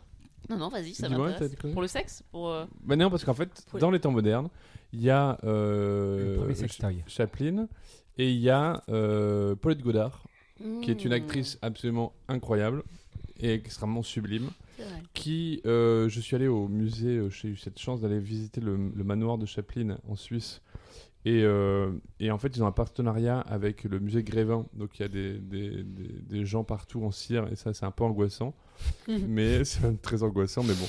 Non, non, vas-y, ça quoi Pour le sexe Pour. euh, Bah non, parce qu'en fait, Pour- dans les temps modernes, il y a euh, Le. Chaplin et il y a euh, Paulette Godard, qui est une Mmh, actrice absolument incroyable et extrêmement sublime. Qui, euh, je suis allé au musée, euh, j'ai eu cette chance d'aller visiter le, le manoir de Chaplin en Suisse. Et, euh, et en fait, ils ont un partenariat avec le musée Grévin. Donc il y a des, des, des- des gens partout en cire et ça, c'est un peu angoissant. mais c'est très angoissant, mais bon.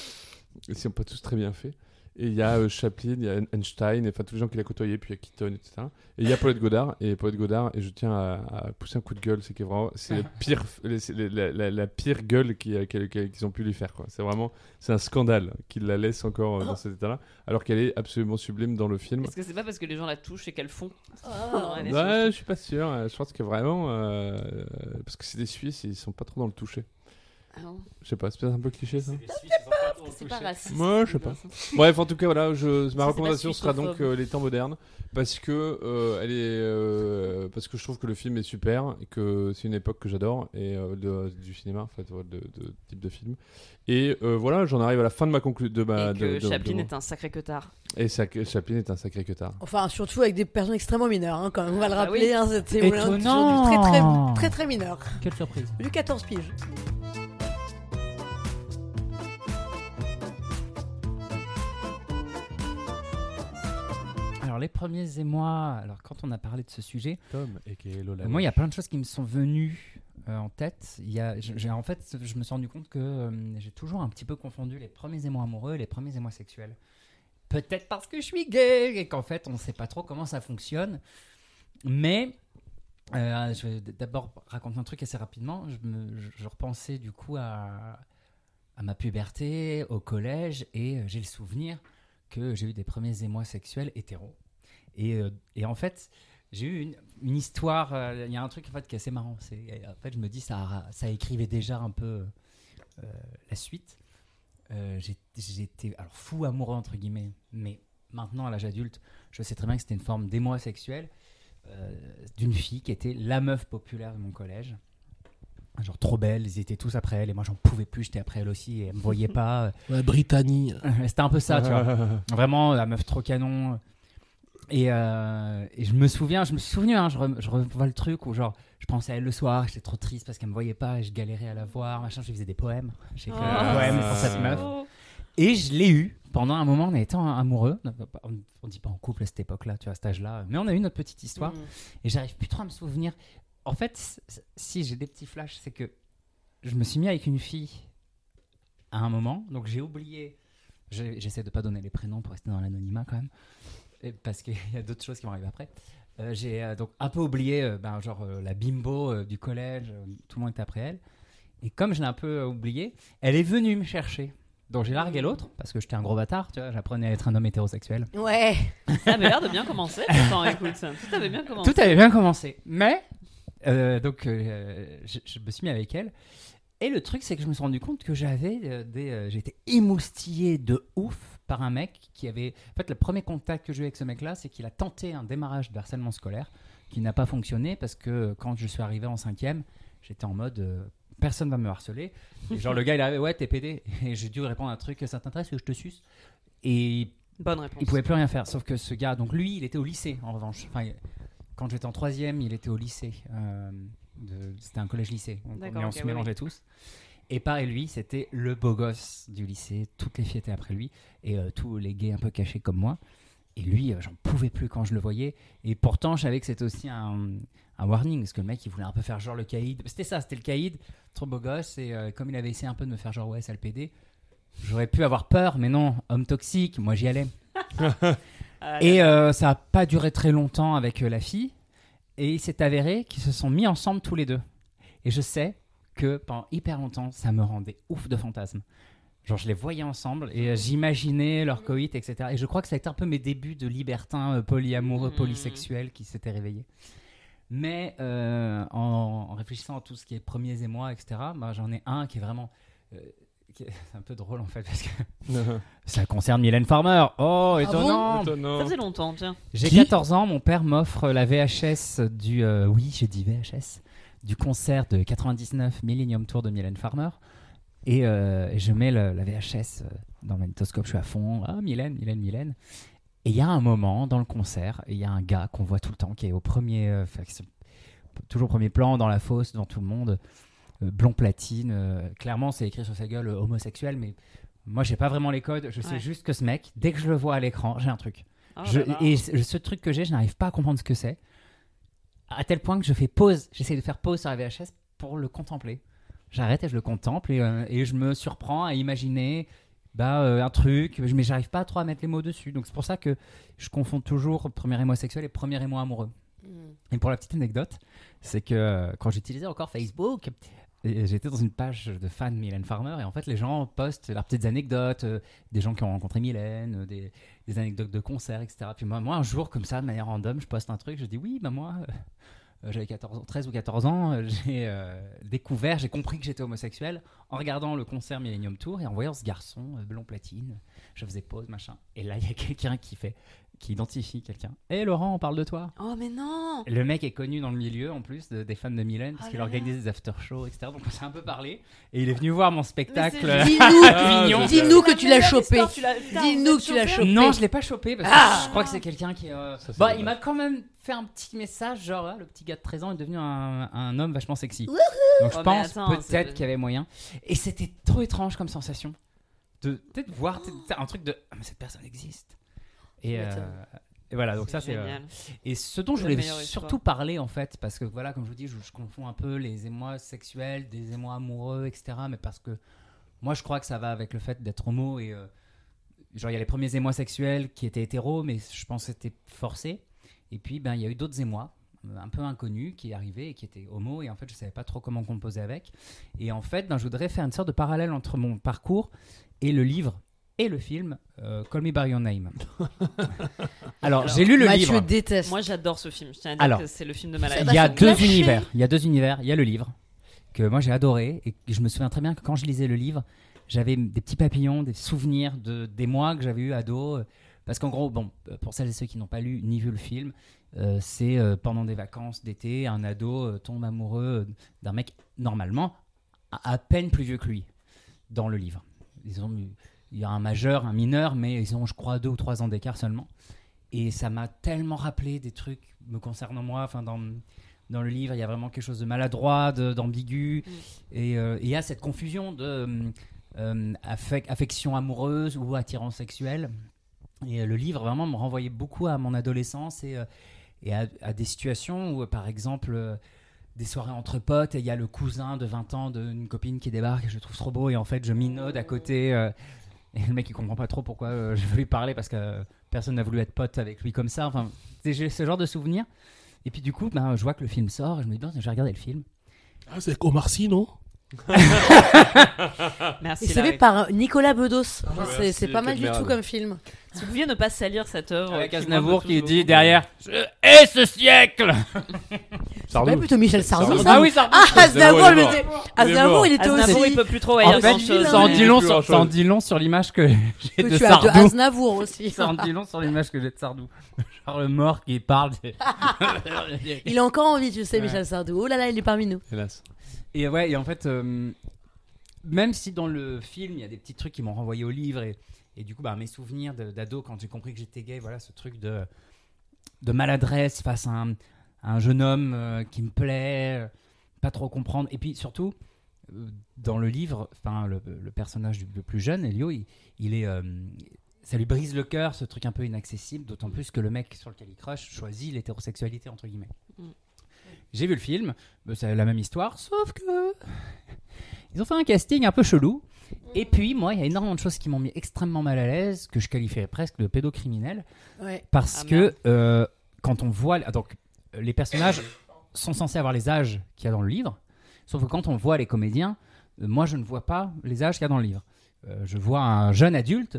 Ils sont pas tous très bien faits. Et il y a euh, Chaplin, il y a Einstein, et enfin tous les gens qu'il a côtoyés, puis il y a Keaton, etc. Et il y a Paulette Godard, et Paulette Godard, et je tiens à, à pousser un coup de gueule, c'est que vraiment, c'est pire, la, la- la pire gueule qu'elle- qu'elle- qu'ils ont pu lui faire. C'est vraiment, c'est un scandale qu'il la laisse encore euh, dans cet état-là, alors qu'elle est absolument sublime dans le film. Est-ce que c'est pas parce que les gens la touchent et qu'elles font? Ah, Ouais, je suis pas sûr. euh, Je pense que vraiment, euh, parce que c'est des Suisses, ils sont pas trop dans le toucher. Ah Je sais pas, c'est peut-être un peu cliché ça. c'est pas raciste. Moi, je sais pas. Bref, en tout cas, voilà, je, ma recommandation sera donc euh, les temps modernes parce que euh, elle est, euh, parce que je trouve que le film est super et que c'est une époque que j'adore et euh, de- du cinéma, en fait, ouais, de, de type de film. Et euh, voilà, j'en arrive à la fin de ma conclusion de ma. Et que de- de- Chaplin de- est un sacré queutard. Et ça- Chaplin est un sacré que tard. Enfin, surtout avec des personnes extrêmement mineures, hein, quand même. On va le Ah bah rappeler, oui. hein, c'était très, très très mineur. Quelle surprise. Du 14 piges. Alors les premiers émois, alors quand on a parlé de ce sujet, Tom et qui est Lola. moi il y a plein de choses qui me sont venues euh, en tête. Il y a, j'ai- en fait, je me suis rendu compte que euh, j'ai toujours un petit peu confondu les premiers émois amoureux et les premiers émois sexuels. Peut-être parce que je suis gay et qu'en fait on ne sait pas trop comment ça fonctionne. Mais euh, je vais d'abord raconter un truc assez rapidement. Je, me- je- je repensais du coup à, à ma puberté, au collège, et j'ai le souvenir que j'ai eu des premiers émois sexuels hétéros. Et, euh, et en fait, j'ai eu une, une histoire. euh, Il y a un truc en fait qui est assez marrant. C'est en fait, je me dis ça, ça écrivait déjà un peu euh, la suite. Euh, J'étais alors fou amoureux entre guillemets, mais maintenant à l'âge adulte, je sais très bien que c'était une forme d'émoi sexuel d'une fille qui était la meuf populaire de mon collège. Genre trop belle, ils étaient tous après elle et moi j'en pouvais plus, j'étais après elle aussi et elle me voyait pas. Ouais, Britannie. C'était un peu ça, tu vois. Vraiment, la meuf trop canon. Et, euh, et je me souviens, je me suis souvenu, hein, je, re- je revois le truc où genre, je pensais à elle le soir, j'étais trop triste parce qu'elle me voyait pas et je galérais à la voir, machin, je lui faisais des poèmes. J'ai écrit Ah, un poème pour cette c'est meuf. Oh. Et je l'ai eu pendant un moment en étant amoureux. On, on dit pas en couple à cette époque-là, tu vois, à cet âge-là. Mais on a eu notre petite histoire. Mm. Et j'arrive plus trop à me souvenir. En fait, si j'ai des petits flashs, c'est que je me suis mis avec une fille à un moment, donc j'ai oublié. J'essaie de pas donner les prénoms pour rester dans l'anonymat quand même, parce qu'il y a d'autres choses qui vont arriver après. Euh, j'ai euh, donc un peu oublié, euh, ben, genre euh, la bimbo euh, du collège, euh, tout le monde était après elle. Et comme je l'ai un peu euh, oublié, elle est venue me chercher. Donc j'ai largué l'autre parce que j'étais un gros bâtard, tu vois, j'apprenais à être un homme hétérosexuel. Ouais. Ça avait l'air de bien commencer. Pourtant, écoute, tout avait bien commencé. Tout avait bien commencé. Mais, euh, donc, euh, je, je me suis mis avec elle. Et le truc, c'est que je me suis rendu compte que j'avais euh, des. euh, J'étais émoustillé de ouf par un mec qui avait. En fait, le premier contact que j'ai eu avec ce mec-là, c'est qu'il a tenté un démarrage de harcèlement scolaire qui n'a pas fonctionné parce que quand je suis arrivé en cinquième, j'étais en mode. euh, Personne va me harceler. Et genre, le gars, il arrivé, ouais, t'es pédé. Et j'ai dû répondre à un truc, ça t'intéresse que je te suce? Et Bonne réponse. il pouvait plus rien faire. Sauf que ce gars, donc lui, il était au lycée en revanche. Enfin, quand j'étais en troisième, il était au lycée. euh, de- c'était un collège-lycée. On ok, se mélangeait tous. Et pareil, lui, c'était le beau gosse du lycée. Toutes les filles étaient après lui. Et euh, tous les gays un peu cachés comme moi. Et lui, euh, j'en pouvais plus quand je le voyais. Et pourtant, je savais que c'était aussi un, un warning. Parce que le mec, il voulait un peu faire genre le caïd. C'était ça, c'était le caïd. Trop beau gosse. Et euh, comme il avait essayé un peu de me faire genre, ouais, PD. J'aurais pu avoir peur, mais non, homme toxique, moi j'y allais. Ah, Et euh, ça n'a pas duré très longtemps avec la fille. Et il s'est avéré qu'ils se sont mis ensemble tous les deux. Et je sais que pendant hyper longtemps, ça me rendait ouf de fantasmes. Genre, je les voyais ensemble et euh, j'imaginais leur coït, etc. Et je crois que ça a été un peu mes débuts de libertin euh, polyamoureux, Mhm. polysexuel qui s'étaient réveillés. Mais euh, en, en réfléchissant à tout ce qui est premiers émois, etc., bah, j'en ai un qui est vraiment. euh, qui est- c'est un peu drôle en fait, parce que ça concerne Mylène Farmer. Oh, étonnant! Étonnant. Ça faisait longtemps, tiens. J'ai Qui? 14 ans, mon père m'offre la VHS du. euh, oui, j'ai dit VHS. Du concert de 99 Millennium Tour de Mylène Farmer. Et euh, je mets le- la VHS euh, dans le magnétoscope, je suis à fond. Ah, Mylène, Mylène, Mylène. Et il y a un moment dans le concert, il y a un gars qu'on voit tout le temps qui est au premier. euh, toujours au premier plan, dans la fosse, devant tout le monde. euh, blond platine. clairement, c'est écrit sur sa gueule homosexuel, mais moi, j'ai pas vraiment les codes. Je sais Ouais. juste que ce mec, dès que je le vois à l'écran, j'ai un truc. Oh Je- et ce truc que j'ai, je n'arrive pas à comprendre ce que c'est. À tel point que je fais pause, j'essaie de faire pause sur la VHS pour le contempler. J'arrête et je le contemple et, euh, et je me surprends à imaginer bah, euh, un truc, mais j'arrive pas trop à mettre les mots dessus. Donc c'est pour ça que je confonds toujours premier émoi sexuel et premier émoi amoureux. Mm. Et pour la petite anecdote, c'est que euh, quand j'utilisais encore Facebook, j'étais dans une page de fans de Mylène Farmer et en fait les gens postent leurs petites anecdotes, euh, des gens qui ont rencontré Mylène, euh, des, anecdotes de concerts, etc. Puis moi, un jour comme ça, de manière random, je poste un truc, je dis oui, bah moi, euh, j'avais 14 ans, 13 ou 14 ans, j'ai découvert, j'ai compris que j'étais homosexuel en regardant le concert Millennium Tour et en voyant ce garçon blond platine. Je faisais pause, machin. Et là, il y a quelqu'un qui fait, qui identifie quelqu'un. Hé Laurent, on parle de toi. Oh, mais non Le mec est connu dans le milieu en plus de- des fans de Mylène parce Oh qu'il organise des after-shows, etc. Donc on s'est un peu parlé et il est venu voir mon spectacle. Dis-nous, Ah, dis-nous que tu l'as chopé. Dis-nous que tu l'as chopé. Non, je l'ai pas chopé parce que Ah je crois que c'est quelqu'un qui. euh, Ça, Bah, il m'a quand même fait un petit message genre ah, le petit gars de 13 ans est devenu un, un homme vachement sexy. Donc je Oh, pense peut-être qu'il y avait moyen. Et c'était trop étrange comme sensation de peut-être voir peut-être un truc de ah, mais cette personne existe. Et, Tu euh, et voilà donc ça c'est. euh. Et ce dont je La voulais meilleure histoire. surtout parler en fait, parce que voilà, comme je vous dis, je, je confonds un peu les émois sexuels, des émois amoureux, etc. Mais parce que moi je crois que ça va avec le fait d'être homo et euh, genre il y a les premiers émois sexuels qui étaient hétéros, mais je pense que c'était forcé. Et puis ben il y a eu d'autres émois un peu inconnus qui arrivaient et qui étaient homo et en fait je savais pas trop comment composer avec. Et en fait ben, je voudrais faire une sorte de parallèle entre mon parcours et le livre et le film euh, Call Me By Your Name. Alors, j'ai lu le Mathieu livre. déteste. Moi, j'adore ce film. Je tiens à dire Alors, que c'est le film de ma Il y a deux univers. Il y a deux univers. Il y a le livre que moi j'ai adoré et que je me souviens très bien que quand je lisais le livre, j'avais des petits papillons, des souvenirs de des mois que j'avais eu ado. Parce qu'en gros, bon, euh, pour celles et ceux qui n'ont pas lu ni vu le film, euh, c'est euh, pendant des vacances d'été, un ado euh, tombe amoureux d'un mec normalement à, à peine plus vieux que lui dans le livre. Ils ont, il y a un majeur, un mineur, mais ils ont, je crois, deux ou trois ans d'écart seulement. Et ça m'a tellement rappelé des trucs me concernant moi, enfin dans dans le livre, il y a vraiment quelque chose de maladroit, d'ambigu, et euh, et il y a cette confusion de euh, affec- affection amoureuse ou attirance sexuelle. Et euh, le livre vraiment me renvoyait beaucoup à mon adolescence et, euh, et à, à des situations où, euh, par exemple, des soirées entre potes, et il y a le cousin de 20 ans d'une copine qui débarque, et je le trouve trop beau, et en fait, je minaude à côté. euh, et le mec, il comprend pas trop pourquoi euh, je veux lui parler parce que euh, personne n'a voulu être pote avec lui comme ça. Enfin, c'est- j'ai ce genre de souvenirs. Et puis du coup, ben, je vois que le film sort et je me dis, ben, je vais regarder le film. Ah, c'est avec Omar Sy, non? Merci. Et c'est fait par Nicolas Bedos. C'est- merci, c'est pas mal du tout comme film. Si vous pouviez ne pas salir cette œuvre. Avec Aznavour qui dit derrière, je hais ce siècle C'est pas plutôt Michel Sardou, Sardou. ça Ah oui, ça Ah, Aznavour, Aznavour, il était- Il est Aznavour, il était Aznavour, aussi. il peut plus trop En fait, grand chose. ça en dit long ça en dit long sur l'image que j'ai Que de tu as de Sardou. Aznavour aussi. Ça en dit long sur l'image que j'ai de Sardou. Genre le mort qui parle. Il a encore envie, tu sais, Ouais. Michel Sardou. Oh là là, il est parmi nous. Hélas. Et ouais, et en fait, euh, même si dans le film, il y a des petits trucs qui m'ont renvoyé au livre et, et du coup, bah, mes souvenirs d'ado quand j'ai compris que j'étais gay, voilà, ce truc de, de maladresse face à un, à un jeune homme euh, qui me plaît, euh, pas trop comprendre. Et puis surtout, euh, dans le livre, enfin, le, le personnage du, le plus jeune, Elio, il, il est. euh, ça lui brise le cœur, ce truc un peu inaccessible, d'autant plus que le mec sur lequel il crush choisit l'hétérosexualité, entre guillemets. Mm. J'ai vu le film, bah, c'est la même histoire, sauf que ils ont fait un casting un peu chelou. Et puis, moi, il y a énormément de choses qui m'ont mis extrêmement mal à l'aise, que je qualifierais presque de pédocriminel, Ouais. parce Ah, que euh, quand on voit, ah, donc euh, les personnages sont censés avoir les âges qu'il y a dans le livre, sauf que quand on voit les comédiens, euh, moi, je ne vois pas les âges qu'il y a dans le livre. Euh, je vois un jeune adulte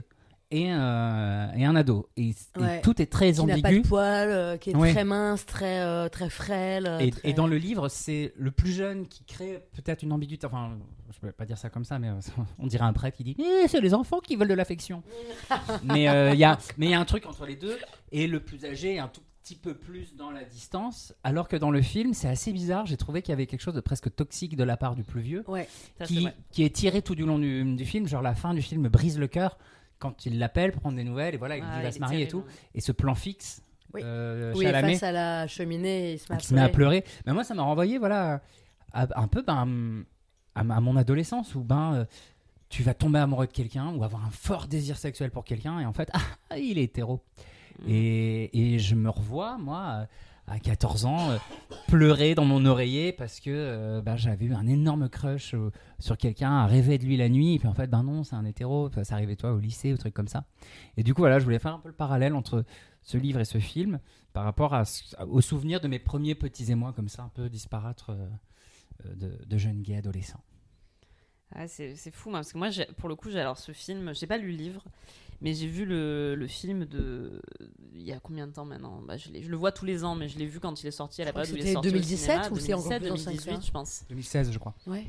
et, euh, et un ado. Et, et Ouais. tout est très Qui n'a pas ambigu. de poils, euh, qui est Ouais. très mince, très, euh, très frêle. euh, Et, très- et dans le livre, c'est le plus jeune qui crée peut-être une ambiguïté. Enfin, je ne vais pas dire ça comme ça, mais euh, on dirait un prêtre qui dit Eh, c'est les enfants qui veulent de l'affection. mais euh, il y a, mais il y a un truc entre les deux. Et le plus âgé est un tout petit peu plus dans la distance. Alors que dans le film, c'est assez bizarre. J'ai trouvé qu'il y avait quelque chose de presque toxique de la part du plus vieux, Ouais. Qui, vrai. qui est tiré tout du long du, du film. Genre la fin du film brise le cœur quand il l'appelle, prendre des nouvelles, et voilà, il Ah, va il se est marier et tout. Et ce plan fixe. Oui. euh, Oui, Chalamet, face à la cheminée, il se met à qui se met à pleurer. pleurer. Mais moi, ça m'a renvoyé, voilà, à- un peu ben, à, ma- à mon adolescence où ben, euh, tu vas tomber amoureux de quelqu'un ou avoir un fort désir sexuel pour quelqu'un et en fait, ah, il est hétéro. Mm. Et, et je me revois, moi, à 14 ans, euh, pleurer dans mon oreiller parce que euh, ben, j'avais eu un énorme crush euh, sur quelqu'un, à rêver de lui la nuit, et puis en fait, ben non, c'est un hétéro, ça arrivait toi au lycée, ou truc comme ça. Et du coup, voilà, je voulais faire un peu le parallèle entre ce livre et ce film par rapport à, aux souvenirs de mes premiers petits émois comme ça, un peu disparaître euh, euh, de, de jeunes gays adolescents. Ah, c'est fou, moi, parce que moi, j'ai- pour le coup, j'ai alors ce film, j'ai pas lu le livre, mais j'ai vu le, le film de. Il y a combien de temps maintenant? Bah, je, le vois tous les ans, mais je l'ai vu quand il est sorti à la période où il est sorti. au 2017 cinéma, ou c'est encore 2017, plus ancien que ça 2018, je pense. 2016, je crois. Ouais.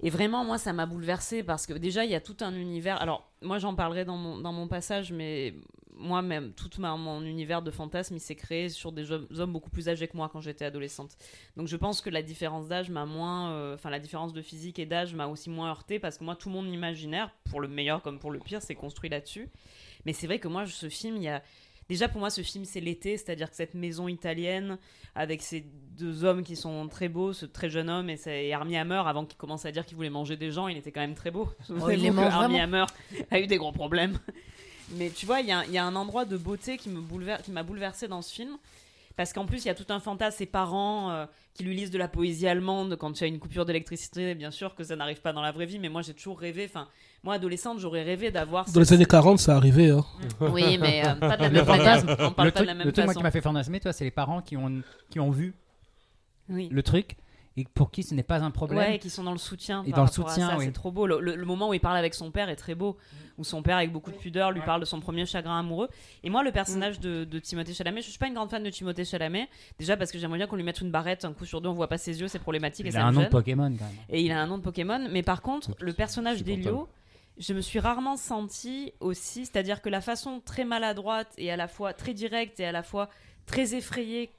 Et vraiment, moi, ça m'a bouleversée parce que déjà, il y a tout un univers. Alors, moi, j'en parlerai dans mon, dans mon passage, mais moi-même, tout ma- mon univers de fantasme, il s'est créé sur des hommes, beaucoup plus âgés que moi quand j'étais adolescente. Donc, je pense que la différence d'âge m'a moins. euh, Enfin, la différence de physique et d'âge m'a aussi moins heurté parce que moi, tout mon imaginaire, pour le meilleur comme pour le pire, c'est construit là-dessus. Mais c'est vrai que moi, ce film, il y a. Déjà pour moi ce film c'est l'été, c'est-à-dire que cette maison italienne avec ces deux hommes qui sont très beaux, ce très jeune homme et, Armie Hammer avant qu'il commence à dire qu'il voulait manger des gens, il était quand même très beau. Oh, il les mange Armie. Hammer a eu des gros problèmes. Mais tu vois, il y, a un- il y a un endroit de beauté qui me boulever- qui m'a bouleversé dans ce film. Parce qu'en plus, il y a tout un fantasme, ses parents euh, qui lui lisent de la poésie allemande quand il y a une coupure d'électricité. Bien sûr que ça n'arrive pas dans la vraie vie, mais moi j'ai toujours rêvé, enfin, moi adolescente, j'aurais rêvé d'avoir. Dans les années 40, ça arrivait. Hein. Oui, mais euh, pas de la même fantasme, manière. On parle le pas de truc, la même le truc, moi, façon. qui m'a fait fantasmer, toi, c'est les parents qui ont, qui ont vu Oui. le truc et pour qui ce n'est pas un problème. Ouais, qui sont dans le soutien. Et dans le soutien, oui. C'est trop beau. Le, le- le moment où il parle avec son père est très beau. Où son père, avec beaucoup de pudeur, lui parle de son premier chagrin amoureux. Et moi, le personnage de, de Timothée Chalamet, je suis pas une grande fan de Timothée Chalamet. Déjà parce que j'aimerais bien qu'on lui mette une barrette, un coup sur deux, on voit pas ses yeux, c'est problématique. et Il ça a un nom de. Pokémon quand même. Et il a un nom de Pokémon. Mais par contre, le personnage d'Elio, je me suis rarement sentie aussi. C'est-à-dire que la façon très maladroite et à la fois très directe et à la fois très effrayée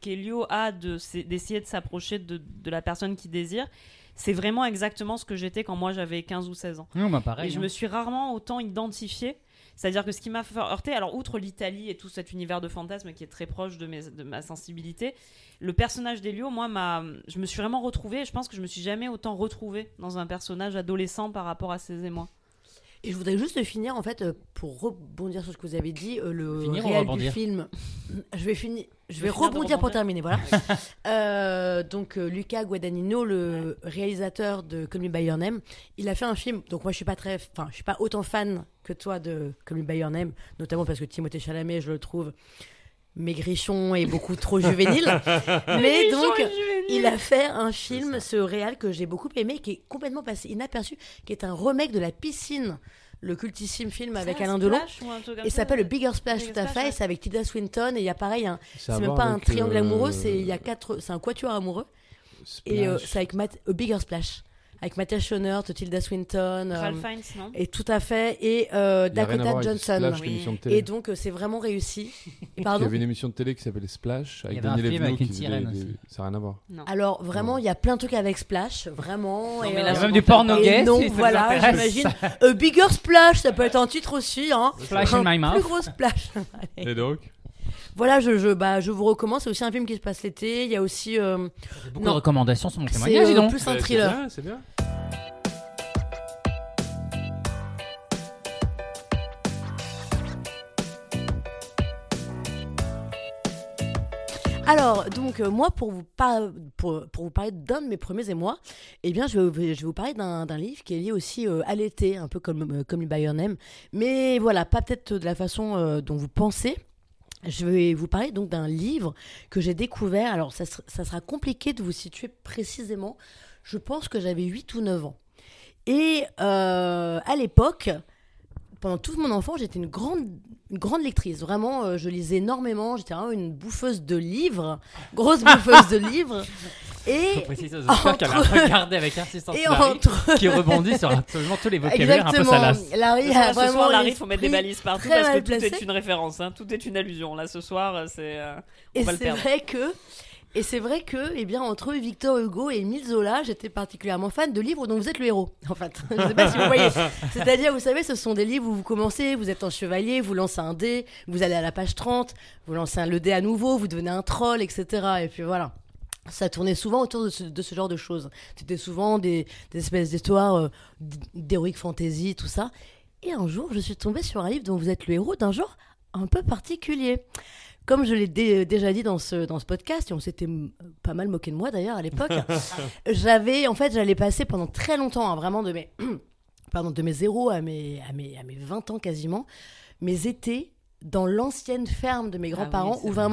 qu'Elio a de d'essayer de s'approcher de, de la personne qu'il désire, c'est vraiment exactement ce que j'étais quand moi j'avais 15 ou 16 ans. Non, bah pareil. Et je hein. me suis rarement autant identifiée. C'est-à-dire que ce qui m'a fait heurter, alors outre l'Italie et tout cet univers de fantasme qui est très proche de, mes, de ma sensibilité, le personnage d'Elio, moi, m'a, je me suis vraiment retrouvée. et Je pense que je me suis jamais autant retrouvée dans un personnage adolescent par rapport à ses émois. Et je voudrais juste finir, en fait, euh, pour rebondir sur ce que vous avez dit, euh, le Finir réel du film. Je vais finir. Je vais rebondir pour terminer, voilà. Euh, donc euh, Luca Guadagnino, le réalisateur de Call Me by Your Name, il a fait un film. Donc moi je suis pas très, enfin je suis pas autant fan que toi de Call Me by Your Name, notamment parce que Timothée Chalamet, je le trouve maigrichon et beaucoup trop juvénile. Mais donc il a fait un film, ce réal que j'ai beaucoup aimé, qui est complètement passé inaperçu, qui est un remake de La Piscine, le cultissime film avec Alain Delon. Et ça s'appelle le Bigger Splash, Bigger tout à fait. C'est avec Tilda Swinton. Et il y a pareil, un- Ça a c'est même pas un triangle euh, amoureux, c'est il y a quatre, c'est un quatuor amoureux. Et euh, c'est avec Matt, A Bigger Splash, avec Mathias Schoenaert, Tilda Swinton, euh, Ralph Fiennes, non? et tout à fait, et euh, Dakota Johnson. Splash, Oui. de. Et donc euh, c'est vraiment réussi. Et Il y avait une émission de télé qui s'appelait Splash avec Il y avait un Daniel une qui faisait des-. Ça n'a rien à voir. Non. Alors vraiment, il y a plein de trucs avec Splash, vraiment. Non, et, mais là, Il y a même du porno gay. non, voilà, j'imagine. A Bigger Splash, ça peut être un titre aussi, hein. Splash in Un my Plus mouth. gros splash. Et donc? Voilà, je, je, bah, je vous recommande. C'est aussi un film qui se passe l'été. Il y a aussi. euh, Beaucoup Non. de recommandations sur mon c'est témoignage, dis euh, donc. plus un C'est thriller. bien, C'est bien. Alors, donc, euh, moi, pour vous, par- pour, pour vous parler d'un de mes premiers émois, eh bien, je vais, je vais vous parler d'un d'un livre qui est lié aussi euh, à l'été, un peu comme, euh, comme le By Your Name. Mais voilà, pas peut-être de la façon euh, dont vous pensez. Je vais vous parler donc d'un livre que j'ai découvert. Alors, ça, ça sera compliqué de vous situer précisément. Je pense que j'avais 8 ou 9 ans. Et euh, à l'époque, pendant toute mon enfance, j'étais une grande, une grande lectrice. Vraiment, euh, je lisais énormément. J'étais vraiment une bouffeuse de livres, grosse bouffeuse de livres. Faut Et préciser aux auditeurs qu'elle a entre- regardé avec insistance et Larry, entre qui rebondit sur absolument tous les vocabulaires un peu exactement, salaces. Larry Ce soir, a ce vraiment soir, Larry, faut mettre des balises partout parce que tout est une référence, hein, tout est une allusion. Là, ce soir, c'est. euh, on Et va le c'est perdre. vrai que, et c'est vrai que, eh bien, entre Victor Hugo et Émile Zola, j'étais particulièrement fan de livres dont vous êtes le héros. En fait, je sais pas si vous voyez. C'est-à-dire, vous savez, ce sont des livres où vous commencez, vous êtes un chevalier, vous lancez un dé, vous allez à la page 30, vous lancez un, le dé à nouveau, vous devenez un troll, etc. Et puis voilà. Ça tournait souvent autour de ce, de ce genre de choses. C'était souvent des, des espèces d'histoires euh, d- d'heroic fantasy, tout ça. Et un jour, je suis tombée sur un livre dont vous êtes le héros d'un genre un peu particulier. Comme je l'ai dé- déjà dit dans ce, dans ce podcast, et on s'était pas mal moqué de moi d'ailleurs à l'époque, j'avais, en fait, j'allais passer pendant très longtemps, hein, vraiment de mes, pardon, de mes 0 à mes, à, mes, à mes 20 ans quasiment, mes étés dans l'ancienne ferme de mes Ah oui, grands-parents c'est où vrai.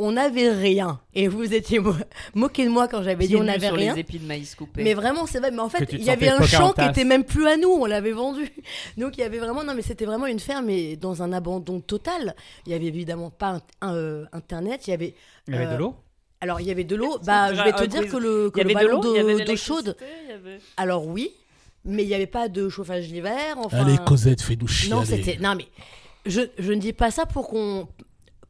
On n'avait rien. Et vous étiez mo- moqué de moi quand j'avais dit on n'avait rien. les épis de maïs coupés. Mais vraiment, c'est vrai. Mais en fait, il y avait un champ qui était même plus à nous. On l'avait vendu. Donc il y avait vraiment. Non, mais c'était vraiment une ferme et dans un abandon total. Il y avait évidemment pas un- un, euh, internet. Il y avait. Il y avait Euh, de l'eau? Alors il y avait de l'eau. Bah, je vais te un dire que le, Il y le avait de ballon l'eau, il y avait de d'eau d'eau chaude. avait- Alors oui, mais il n'y avait pas de chauffage l'hiver. Enfin. Allez, Cosette, fais-nous chier. non, c'était. Non, mais je, je ne dis pas ça pour qu'on.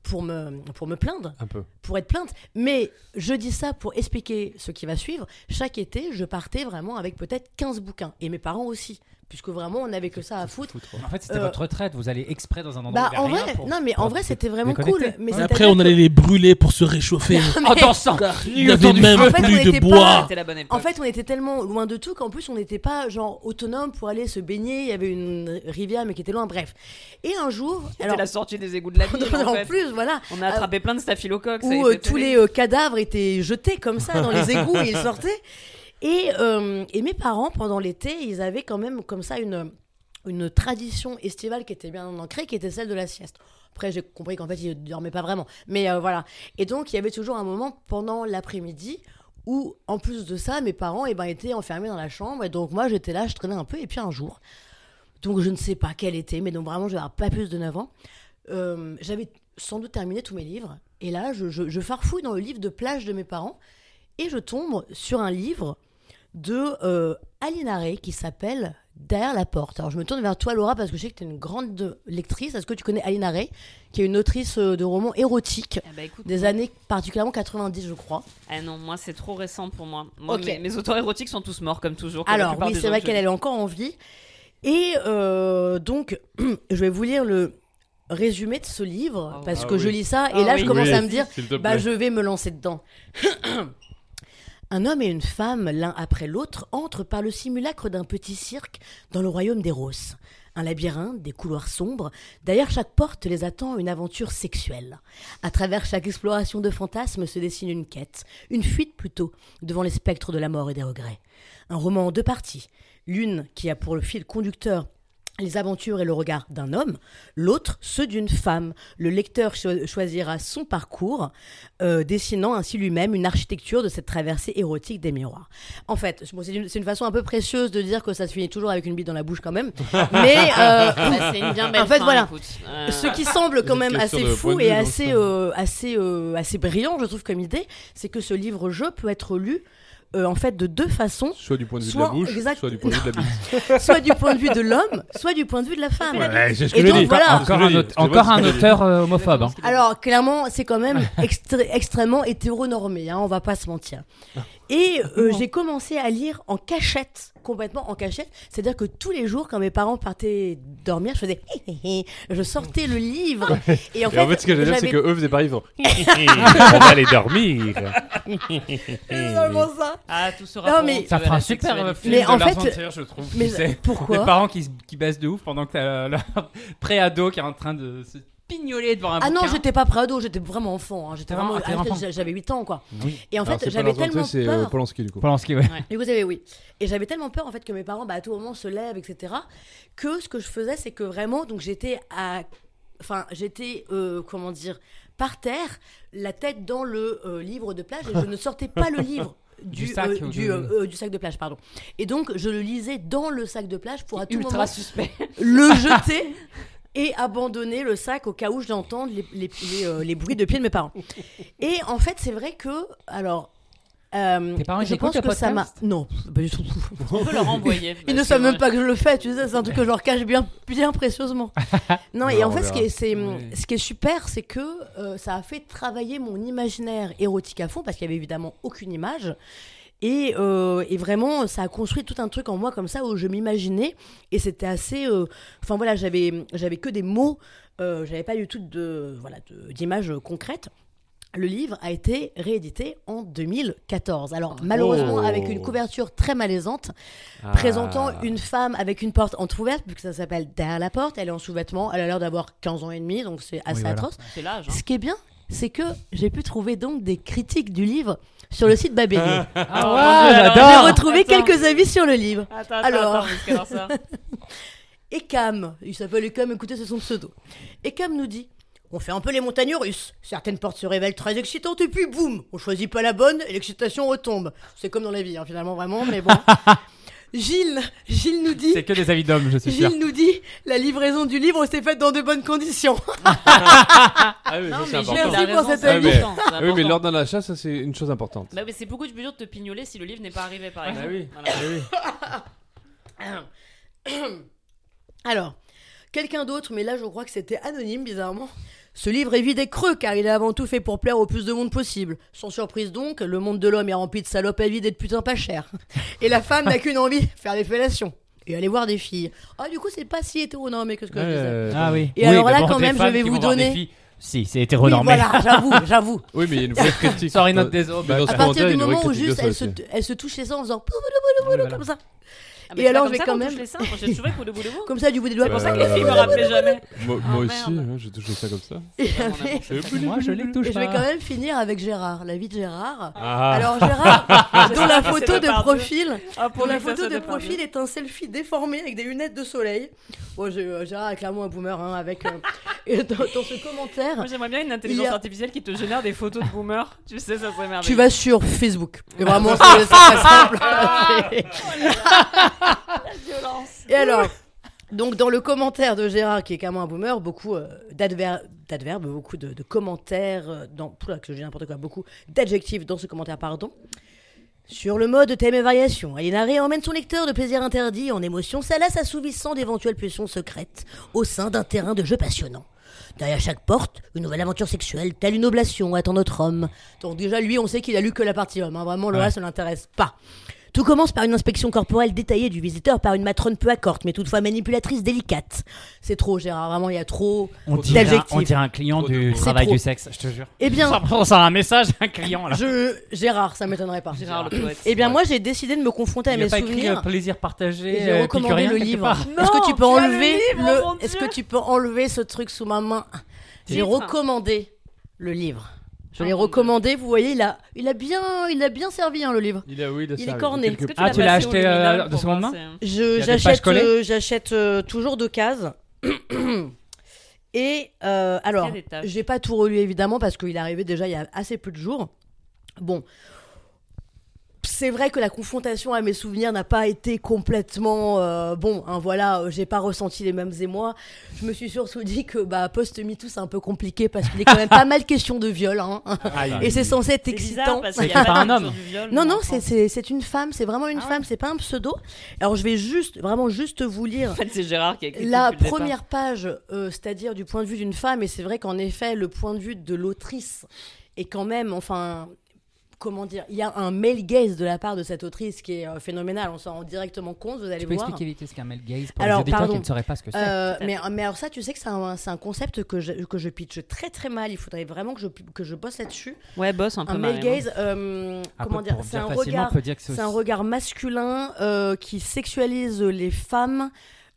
Pour me, pour me plaindre Un peu. pour être plainte, mais je dis ça pour expliquer ce qui va suivre. Chaque été, je partais vraiment avec peut-être 15 bouquins, et mes parents aussi, puisque vraiment on n'avait que ça à foutre. En fait, c'était Euh, votre retraite. Vous allez exprès dans un endroit Bah où en vrai, rien pour- non mais en vrai c'était vraiment cool. Mais Après, on allait les brûler pour se réchauffer. En dansant Il n'y avait même En fait, on plus de pas- bois. En fait, on était tellement loin de tout qu'en plus, on n'était pas genre autonome pour aller se baigner. Il y avait une rivière, mais qui était loin. Bref. Et un jour, C'était alors la sortie des égouts de la ville. en en fait. plus, voilà, On a attrapé plein de staphylocoques. où euh, tous les euh, cadavres étaient jetés comme ça dans les égouts et ils sortaient. Et, euh, et mes parents, pendant l'été, ils avaient quand même comme ça une, une tradition estivale qui était bien ancrée, qui était celle de la sieste. Après, j'ai compris qu'en fait, ils ne dormaient pas vraiment. Mais euh, voilà. Et donc, il y avait toujours un moment pendant l'après-midi où, en plus de ça, mes parents eh ben, étaient enfermés dans la chambre. Et donc, moi, j'étais là, je traînais un peu. Et puis, un jour, donc je ne sais pas quel était, mais donc vraiment, je vais pas plus de 9 ans, euh, j'avais sans doute terminé tous mes livres. Et là, je farfouille dans le livre de plage de mes parents et je tombe sur un livre de euh, Aline Aré qui s'appelle Derrière la porte. Alors je me tourne vers toi, Laura, parce que je sais que tu es une grande lectrice. Est-ce que tu connais Aline Aré, qui est une autrice euh, de romans érotiques Ah bah écoute, des années particulièrement 90, je crois Ah non, moi c'est trop récent pour moi. Moi, Ok. mes, mes auteurs érotiques sont tous morts comme toujours. comme Alors oui, c'est vrai qu'elle elle est encore en vie. Et euh, donc, je vais vous lire le résumé de ce livre, Ah parce oui. que je lis ça, et Ah là oui. je commence Oui, à me dire, bah je vais me lancer dedans. Un homme et une femme, l'un après l'autre, entrent par le simulacre d'un petit cirque dans le royaume des roses. Un labyrinthe, des couloirs sombres. Derrière chaque porte les attend une aventure sexuelle. À travers chaque exploration de fantasmes se dessine une quête, une fuite plutôt, devant les spectres de la mort et des regrets. Un roman en deux parties. L'une qui a pour le fil conducteur les aventures et le regard d'un homme, l'autre ceux d'une femme. Le lecteur cho- choisira son parcours, euh, dessinant ainsi lui-même une architecture de cette traversée érotique des miroirs. En fait, bon, c'est une, c'est une façon un peu précieuse de dire que ça se finit toujours avec une bite dans la bouche quand même, mais euh, Bah, c'est une bien belle En fait, fin, voilà. écoute. Euh, ce qui semble quand même assez fou et assez, euh, assez, euh, assez brillant, je trouve, comme idée, c'est que ce livre-jeu peut être lu euh, en fait de deux façons, Soit du point de vue Soit- de la bouche, exact- soit du point de vue de la bite. soit du point de vue de l'homme, soit du point de vue de la femme. Ouais, c'est ce Et que je donc, dis. voilà. Encore un, aute- encore auteur euh, homophobe. hein. Alors clairement, c'est quand même extré- extrêmement hétéronormé, hein, on va pas se mentir. Et euh, j'ai commencé à lire en cachette, complètement en cachette. C'est-à-dire que tous les jours, quand mes parents partaient dormir, je faisais, hé, hé, hé. je sortais le livre. Et en Et en fait, ce que j'allais dire, c'est que eux faisaient pareil, ils font On va aller dormir. C'est vraiment ça. Ah, tout sera Non, mais- Ça fera un super film Mais de en fait- je trouve. Mais tu sais. pourquoi Des parents qui, qui baissent de ouf pendant que t'as le pré-ado qui est en train de se pignoler devant un Ah non, bouquin. j'étais pas prado, j'étais vraiment enfant. hein. J'étais vraiment, t'es ah, enfant. j'avais 8 ans quoi. Oui. Et en Alors, fait, c'est pas j'avais tellement Trier, c'est euh, peur. Polanski du coup. Polanski, ouais. Et vous savez, oui. Et j'avais tellement peur en fait que mes parents, bah, à tout moment, se lèvent, etc. Que ce que je faisais, c'est que vraiment, donc j'étais à, enfin, j'étais, euh, comment dire, par terre, la tête dans le euh, livre de plage, et je ne sortais pas le livre. Du du, sac euh, ou du, de- euh, euh, du sac de plage, pardon. Et donc, je le lisais dans le sac de plage pour à tout Ultra moment suspect. le jeter et abandonner le sac au cas où je l'entends les, les, les, euh, les bruits de pied de mes parents. Et en fait, c'est vrai que, alors. euh, Tes parents, ils je pense que ça m'a. Non, pas du tout. On peut leur envoyer. Ils ne savent même pas que je le fais, tu sais, c'est un truc que je leur cache bien, bien précieusement. Non, et en fait, ce qui, est, c'est, Oui. ce qui est super, c'est que euh, ça a fait travailler mon imaginaire érotique à fond, parce qu'il y avait évidemment aucune image. Et, euh, et vraiment, ça a construit tout un truc en moi comme ça où je m'imaginais. Et c'était assez. euh, Enfin voilà, j'avais, j'avais que des mots, euh, j'avais pas du tout de, voilà, de- d'images concrètes. Le livre a été réédité en 2014. Alors malheureusement Oh. avec une couverture très malaisante, Ah. présentant une femme avec une porte entrouverte, vu que ça s'appelle Derrière la porte, elle est en sous-vêtements, elle a l'air d'avoir 15 ans et demi, donc c'est assez voilà. atroce. C'est l'âge. hein. Ce qui est bien, c'est que j'ai pu trouver donc des critiques du livre sur le site Babelio. Ah ouais, J'ai retrouvé Attends. quelques avis sur le livre. Attends, attends, Alors. attends, ça. Et Cam, il s'appelle Cam, écoutez, c'est son pseudo. Et Cam nous dit On fait un peu les montagnes russes. Certaines portes se révèlent très excitantes et puis boum, on choisit pas la bonne et l'excitation retombe. C'est comme dans la vie, hein, finalement, vraiment, mais bon. Gilles, Gilles nous dit C'est que des avis d'hommes, je suis sûr. Gilles nous dit la livraison du livre s'est faite dans de bonnes conditions. Ah oui, Non, ça, mais Gilles, Merci pour cet c'est avis. Ah oui, mais lors d'un achat, ça c'est une chose importante. Bah c'est beaucoup de plus dur de te pignoler si le livre n'est pas arrivé, par exemple. Ah oui. Voilà. Ah oui. Alors, quelqu'un d'autre, mais là je crois que c'était anonyme bizarrement. Ce livre est vide et creux car il est avant tout fait pour plaire au plus de monde possible. Sans surprise donc, le monde de l'homme est rempli de salopes à vide et de putains pas chers. Et la femme n'a qu'une envie, faire des fellations. Et aller voir des filles. Ah du coup c'est pas si hétéronormé que ce que je disais. Euh, Ah oui. Et Oui, alors là, quand même, je vais vous donner-. Si, c'est Oui, hétéronormé. voilà, j'avoue, j'avoue. Oui, mais il y a une vraie critique. Sorry, note des. Mais ce À partir du moment où juste elle se, aussi. elle se touche les seins en faisant Voilà. comme ça. Ah, mais Et alors, je vais quand même- touche les seins. Moi, J'ai toujours cru bout de bout. Comme ça du bout des doigts. C'est pour Euh, ça que les filles me rappelaient jamais. Moi, Ah, moi aussi, merde. hein, j'ai touché ça comme ça. Moi, je les touche et je vais quand même finir avec Gérard, la vie de Gérard. Ah, Alors Gérard, dont la photo de profil, Ah, pour la photo de profil est un selfie déformé avec des lunettes de soleil. Bon, je- euh, Gérard est clairement un boomer hein, avec euh, et dans, dans ce commentaire. Moi, j'aimerais bien une intelligence a- artificielle qui te génère des photos de boomers. Tu sais, ça serait merveilleux. Tu vas sur Facebook. Et vraiment, c'est c'est simple. violence. Et alors, donc dans le commentaire de Gérard, qui est carrément un boomer, beaucoup euh, d'adver- d'adverbes, beaucoup de, de commentaires, euh, dans, oula, que je dis n'importe quoi, beaucoup d'adjectifs dans ce commentaire, pardon. Sur le mode thème et variation, Alinaré emmène son lecteur de plaisir interdit en émotion salace assouvissant d'éventuelles pulsions secrètes au sein d'un terrain de jeu passionnant. Derrière chaque porte, une nouvelle aventure sexuelle, telle une oblation attend notre homme. Donc déjà, lui, on sait qu'il a lu que la partie homme. hein. Vraiment, le Ouais. reste ne l'intéresse pas. Tout commence par une inspection corporelle détaillée du visiteur par une matrone peu accorte, mais toutefois manipulatrice délicate. C'est trop, Gérard. Vraiment, il y a trop On dirait, on dirait un client du travail trop. du sexe, je te jure. Eh bien, Ça prend ça un message, un client là. je... Gérard, ça m'étonnerait pas. Gérard le poète. Eh bien, moi, j'ai décidé de me confronter à Il n'y a mes pas écrit souvenirs. euh, plaisir partagé. Et j'ai euh, recommandé le livre. Est-ce que tu peux tu as le enlever le, Est-ce que tu peux enlever ce truc sous ma main? J'ai recommandé le livre. Je l'ai recommandé. Vous voyez, il a, il a bien, il a bien servi hein, le livre. il a, oui, il a Il est corné. Tu Ah, l'as tu l'as acheté, euh, de seconde main pages j'achète euh, j'achète euh, toujours de cases. Et euh, alors, j'ai pas tout relu évidemment parce qu'il est arrivé déjà il y a assez peu de jours. Bon, c'est vrai que la confrontation à mes souvenirs n'a pas été complètement euh, bon. Hein, voilà, euh, j'ai pas ressenti les mêmes émois. Je me suis surtout dit que bah post MeToo c'est un peu compliqué parce qu'il est quand même pas mal question de viol. Hein, et c'est censé être excitant. parce C'est qu'il y a pas un homme. viol, Non, non, c'est- une femme, c'est vraiment une Ah femme, c'est pas un pseudo. Alors je vais juste, vraiment juste vous lire En fait, c'est Gérard qui a écrit la première page, euh, c'est-à-dire du point de vue d'une femme, et c'est vrai qu'en effet, le point de vue de l'autrice est quand même, enfin, comment dire, il y a un male gaze de la part de cette autrice qui est euh, phénoménal, on s'en rend directement compte, vous allez Tu peux voir. expliquer vite ce qu'un male gaze pour Alors, les auditeurs pardon. qui ne sauraient pas ce que c'est Euh, mais, mais alors ça, tu sais que c'est un, un concept que je, que je pitch très très mal. Il faudrait vraiment que je, que je bosse là-dessus. Ouais, boss un peu Un male Marion. gaze, euh, Un comment dire, c'est un regard, dire que un masculin euh, qui sexualise les femmes.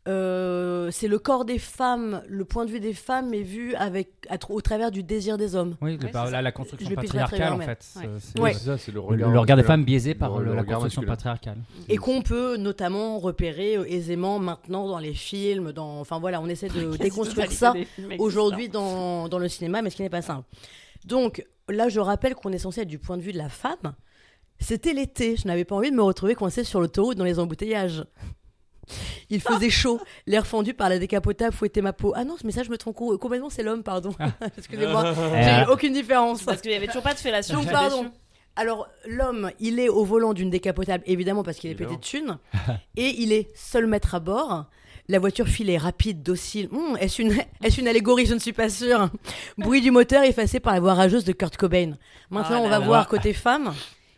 Euh, c'est le corps des femmes, le point de vue des femmes est vu avec, à au travers du désir des hommes. Oui, le- Ouais, bah, c'est la, construction Je patriarcale en fait. c'est- Ouais. C'est ça, c'est le regard. le regard des femmes biaisé par Le le- la construction masculin. patriarcale. Et qu'on peut notamment repérer euh, aisément maintenant dans les films, dans, enfin voilà, on essaie de déconstruire ça aujourd'hui dans, dans le cinéma, mais ce qui n'est pas simple. Donc là, je rappelle qu'on est censé être du point de vue de la femme. C'était l'été, je n'avais pas envie de me retrouver coincée sur l'autoroute dans les embouteillages. Il faisait chaud, l'air fendu par la décapotable fouettait ma peau. Ah non, ce message me trompe co- complètement, c'est l'homme, pardon. Excusez-moi, j'ai Euh, eu aucune différence. Parce qu'il y avait toujours pas de fellation. Donc, pardon. Alors, l'homme, il est au volant d'une décapotable, évidemment, parce qu'il est pété de thunes. et il est seul maître à bord. La voiture filait rapide, docile. Hum, est-ce une, est une allégorie? Je ne suis pas sûre. Bruit du moteur effacé par la voix rageuse de Kurt Cobain. Maintenant, Ah on va là. voir côté femme.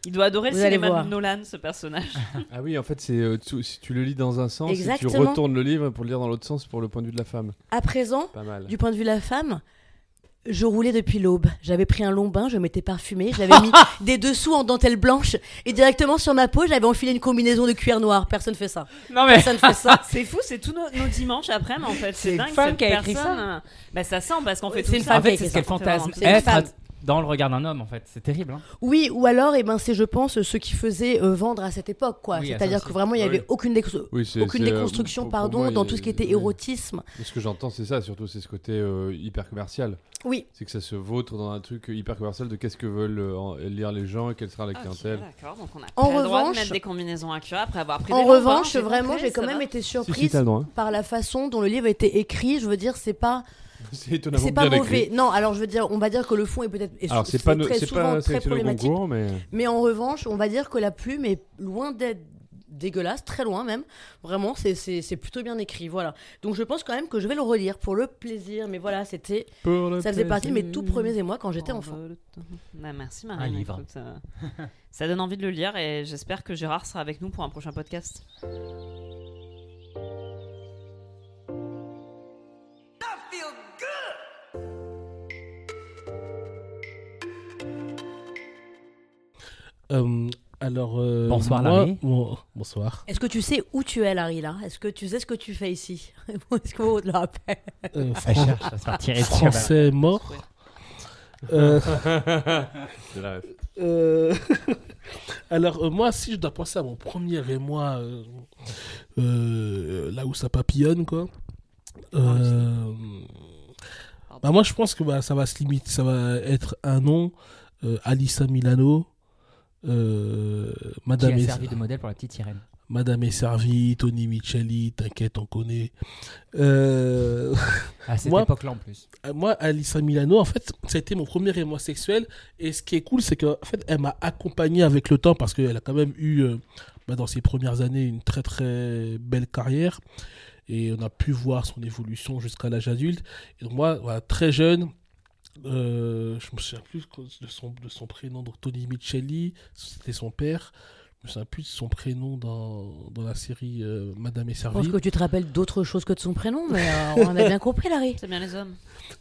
Il doit adorer Vous le cinéma voir. de Nolan, ce personnage. Ah oui, en fait, c'est euh, tu- si tu le lis dans un sens, et tu retournes le livre pour le lire dans l'autre sens pour le point de vue de la femme. À présent, Pas mal. du point de vue de la femme, je roulais depuis l'aube. J'avais pris un long bain, je m'étais parfumée, j'avais mis des dessous en dentelle blanche et directement sur ma peau, j'avais enfilé une combinaison de cuir noir. Personne fait ça. Non mais. Personne fait ça. C'est fou, c'est tous nos, nos dimanches après, mais en fait, C'est c'est une dingue. femme qui a écrit ça euh, Bah, ça sent parce qu'on fait C'est tout une ça. En fait, qui c'est a ce qu'elle ça. fantasme C'est une être femme. Dans le regard d'un homme, en fait. C'est terrible. Hein. Oui, ou alors, eh ben, c'est, je pense, ce qui faisait euh, vendre à cette époque, quoi. Oui, C'est-à-dire que vraiment, il n'y Ah avait oui. aucune, déco- Oui, c'est- aucune c'est, euh, déconstruction, pour- pour pardon, moi, dans tout ce qui était oui. érotisme. Ce que j'entends, c'est ça, surtout, c'est ce côté euh, hyper commercial. Oui, C'est que ça se vautre dans un truc hyper commercial de qu'est-ce que veulent euh, en- lire les gens et quelle sera la clientèle. D'accord, donc on a En pas le droit de revanche- mettre des combinaisons à cuir après avoir pris en des revanche, j'ai vraiment, j'ai quand même été Si, si, surprise par la façon dont le livre a été écrit. Je veux dire, c'est pas, C'est étonnamment c'est pas bien mauvais. écrit. Non, alors je veux dire, on va dire que le fond est peut-être est Alors, c'est pas, très souvent pas très problématique. concours, mais. Mais en revanche, on va dire que la plume est loin d'être dégueulasse, très loin même. Vraiment, c'est- plutôt bien écrit. Voilà. Donc je pense quand même que je vais le relire pour le plaisir. Mais voilà, c'était, ça faisait partie de mes tout premiers émois quand j'étais enfant. Bah, merci Marine. Un livre. écoute, euh, ça donne envie de le lire et j'espère que Gérard sera avec nous pour un prochain podcast. Euh, alors, euh, Bonsoir, moi- Larry. bon- bonsoir. Est-ce que tu sais où tu es, Larry, là? Est-ce que tu sais ce que tu fais ici? Est-ce qu'on te le rappelle? Euh, Fran- cherche français mort. Euh, la euh, alors, euh, moi, si je dois penser à mon premier émoi, euh, euh, là où ça papillonne, quoi. euh, bah, moi, je pense que bah, ça va se limiter, ça va être un nom, euh, Alissa Milano, euh, Qui Madame, a est, servi de modèle pour la petite sirène. Madame est servie, Tony Micheli, t'inquiète, on connaît. Euh, À cette époque-là en plus. Euh, moi, Alissa Milano, en fait, ça a été mon premier émoi sexuel. Et ce qui est cool, c'est qu'en fait, elle m'a accompagné avec le temps parce qu'elle a quand même eu, euh, bah, dans ses premières années, une très très belle carrière. Et on a pu voir son évolution jusqu'à l'âge adulte. Et donc, moi, voilà, très jeune, euh, je me souviens plus de son, de son prénom, donc Tony Micheli, c'était son père. Je me souviens plus de son prénom dans, dans la série euh, Madame Je servie. pense que tu te rappelles d'autres choses que de son prénom, mais euh, on a bien compris, Larry. C'est bien les hommes.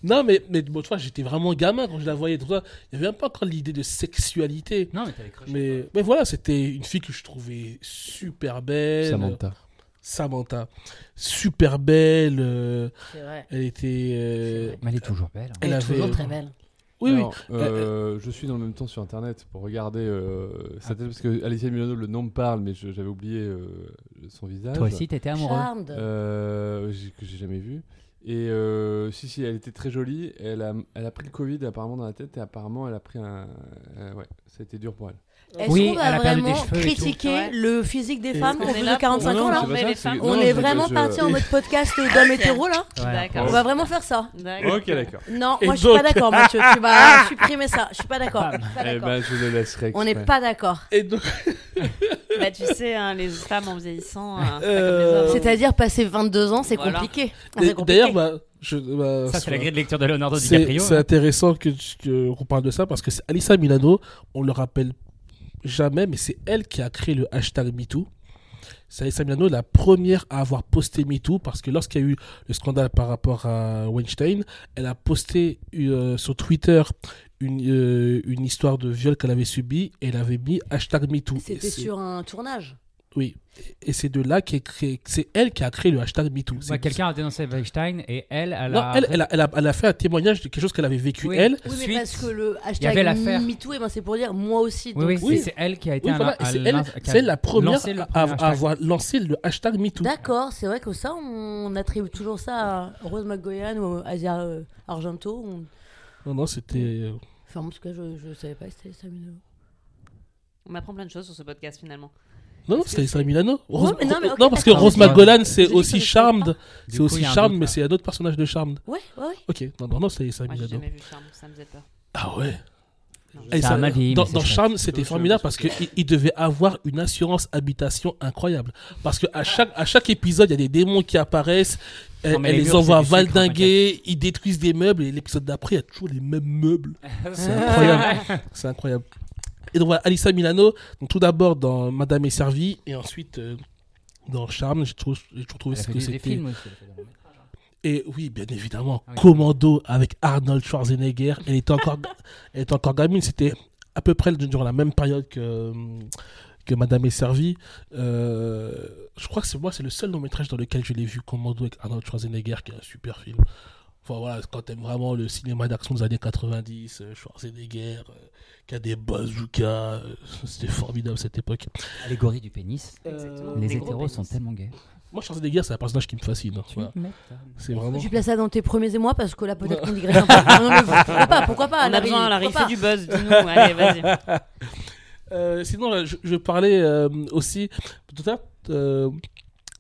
Non, mais, mais bon, tu vois, j'étais vraiment gamin quand je la voyais. Il n'y avait même pas encore l'idée de sexualité. Non, mais t'avais. Mais, mais voilà, c'était une fille que je trouvais super belle. Samantha. Samantha. Super belle. euh, vrai. elle était. euh, Mais elle est toujours belle. hein. Elle Elle est avait- toujours très belle. Oui, oui. Alors, euh, je suis dans le même temps sur internet pour regarder euh, sa tête parce que Alicia Milano, le nom me parle, mais je- j'avais oublié euh, son visage. Toi aussi, t'étais amoureux. Charmed. Euh, j'ai- que j'ai jamais vu. Et euh, si, si, elle était très jolie. Elle a, elle a pris le Covid apparemment dans la tête et apparemment elle a pris un. euh, ouais, ça a été dur pour elle. Est-ce Oui, qu'on va vraiment critiquer Ouais. le physique des Et- femmes On au est bout là de 45 pour- ans, là On est vraiment je- parti en mode podcast d'hommes hétéros, là. On va vraiment faire ça. Ok, d'accord. Non, Et moi je suis pas d'accord, Mathieu. Tu vas supprimer ça. Je suis pas d'accord. Je suis pas Eh d'accord. ben, je le laisserai. On n'est pas d'accord. Et donc, Bah, tu sais, hein, les femmes en vieillissant, hein, Euh, hommes. C'est-à-dire, passer 22 ans, c'est Voilà. compliqué. Ah, d'ailleurs, bah, je, bah, Ça, c'est la grille de lecture de Leonardo DiCaprio. c'est hein. intéressant que que- qu'on parle de ça parce que c'est Alissa Milano, on le rappelle jamais, mais c'est elle qui a créé le hashtag MeToo. C'est Milano la première à avoir posté MeToo parce que lorsqu'il y a eu le scandale par rapport à Weinstein, elle a posté euh, sur Twitter une, euh, une histoire de viol qu'elle avait subi et elle avait mis hashtag MeToo. Et C'était sur un tournage. Oui. Et c'est de là qu'est créé, c'est elle qui a créé le hashtag MeToo. Ouais, Quelqu'un a dénoncé Weinstein et elle, elle Non, a. elle, elle a, elle a- elle a fait un témoignage de quelque chose qu'elle avait vécu Oui. elle. Oui, mais Suite, parce que le hashtag. MeToo, eh ben, c'est pour dire moi aussi. Oui, oui, donc- Oui. c'est- c'est elle qui a été voilà, c'est elle, qui a c'est elle la première à, à hashtag. avoir lancé le hashtag MeToo. D'accord, c'est vrai que ça, on attribue toujours ça à Rose McGoyan ou à Asia euh, Argento. on- Non, non, c'était. euh, Enfin, en tout cas, je ne savais pas que c'était ça. On m'apprend plein de choses sur ce podcast finalement. Non, non, c'est c'est- Milano. Rose- mais non, mais ok, non, parce que. Rose Ouais. McGowan, c'est aussi Charmed. C'est aussi Charmed, mais là. c'est un autre personnage de Charmed. Ouais, ouais, ouais. Ok, non, non, non, c'est Alissa Moi j'ai Milano. jamais vu Charme, ça me faisait peur. Ah ouais. Non. Et Ça ça- a mal vieilli, dans dans. Charmed, c'était formidable parce qu'il il devait avoir une assurance habitation incroyable. Parce que à chaque, à chaque épisode, il y a des démons qui apparaissent, elle, Non, elle les les murs, envoie valdinguer, ils détruisent des meubles, et l'épisode d'après, il y a toujours les mêmes meubles. C'est incroyable. C'est incroyable. Et donc voilà, Alissa Milano, donc tout d'abord dans Madame est servie, et ensuite euh, dans Charme, j'ai toujours, trouvé fait que c'était. hein. Et oui, bien évidemment, Ah oui. Commando avec Arnold Schwarzenegger. Elle était encore, elle était encore gamine. C'était à peu près durant la même période que, que Madame est servie. Euh, je crois que c'est moi, c'est le seul long métrage dans lequel je l'ai vu, Commando avec Arnold Schwarzenegger, qui est un super film. Enfin voilà, quand t'aimes vraiment le cinéma d'action des années 90, euh, Schwarzenegger, euh, qui a des bazookas, euh, c'était formidable cette époque. Allégorie du pénis. Exactement. Les hétéros sont tellement gays. Moi, Schwarzenegger, c'est un personnage qui me fascine. hein, voilà. C'est vraiment. Tu places ça dans tes premiers émois parce que là peut-être qu'on digresse un peu. Non, mais pourquoi pas, pourquoi pas On a besoin, Larry, fais du buzz, dis-nous. Allez, vas-y. Euh, sinon, là, je, je parlais euh, aussi. Tout à l'heure, euh,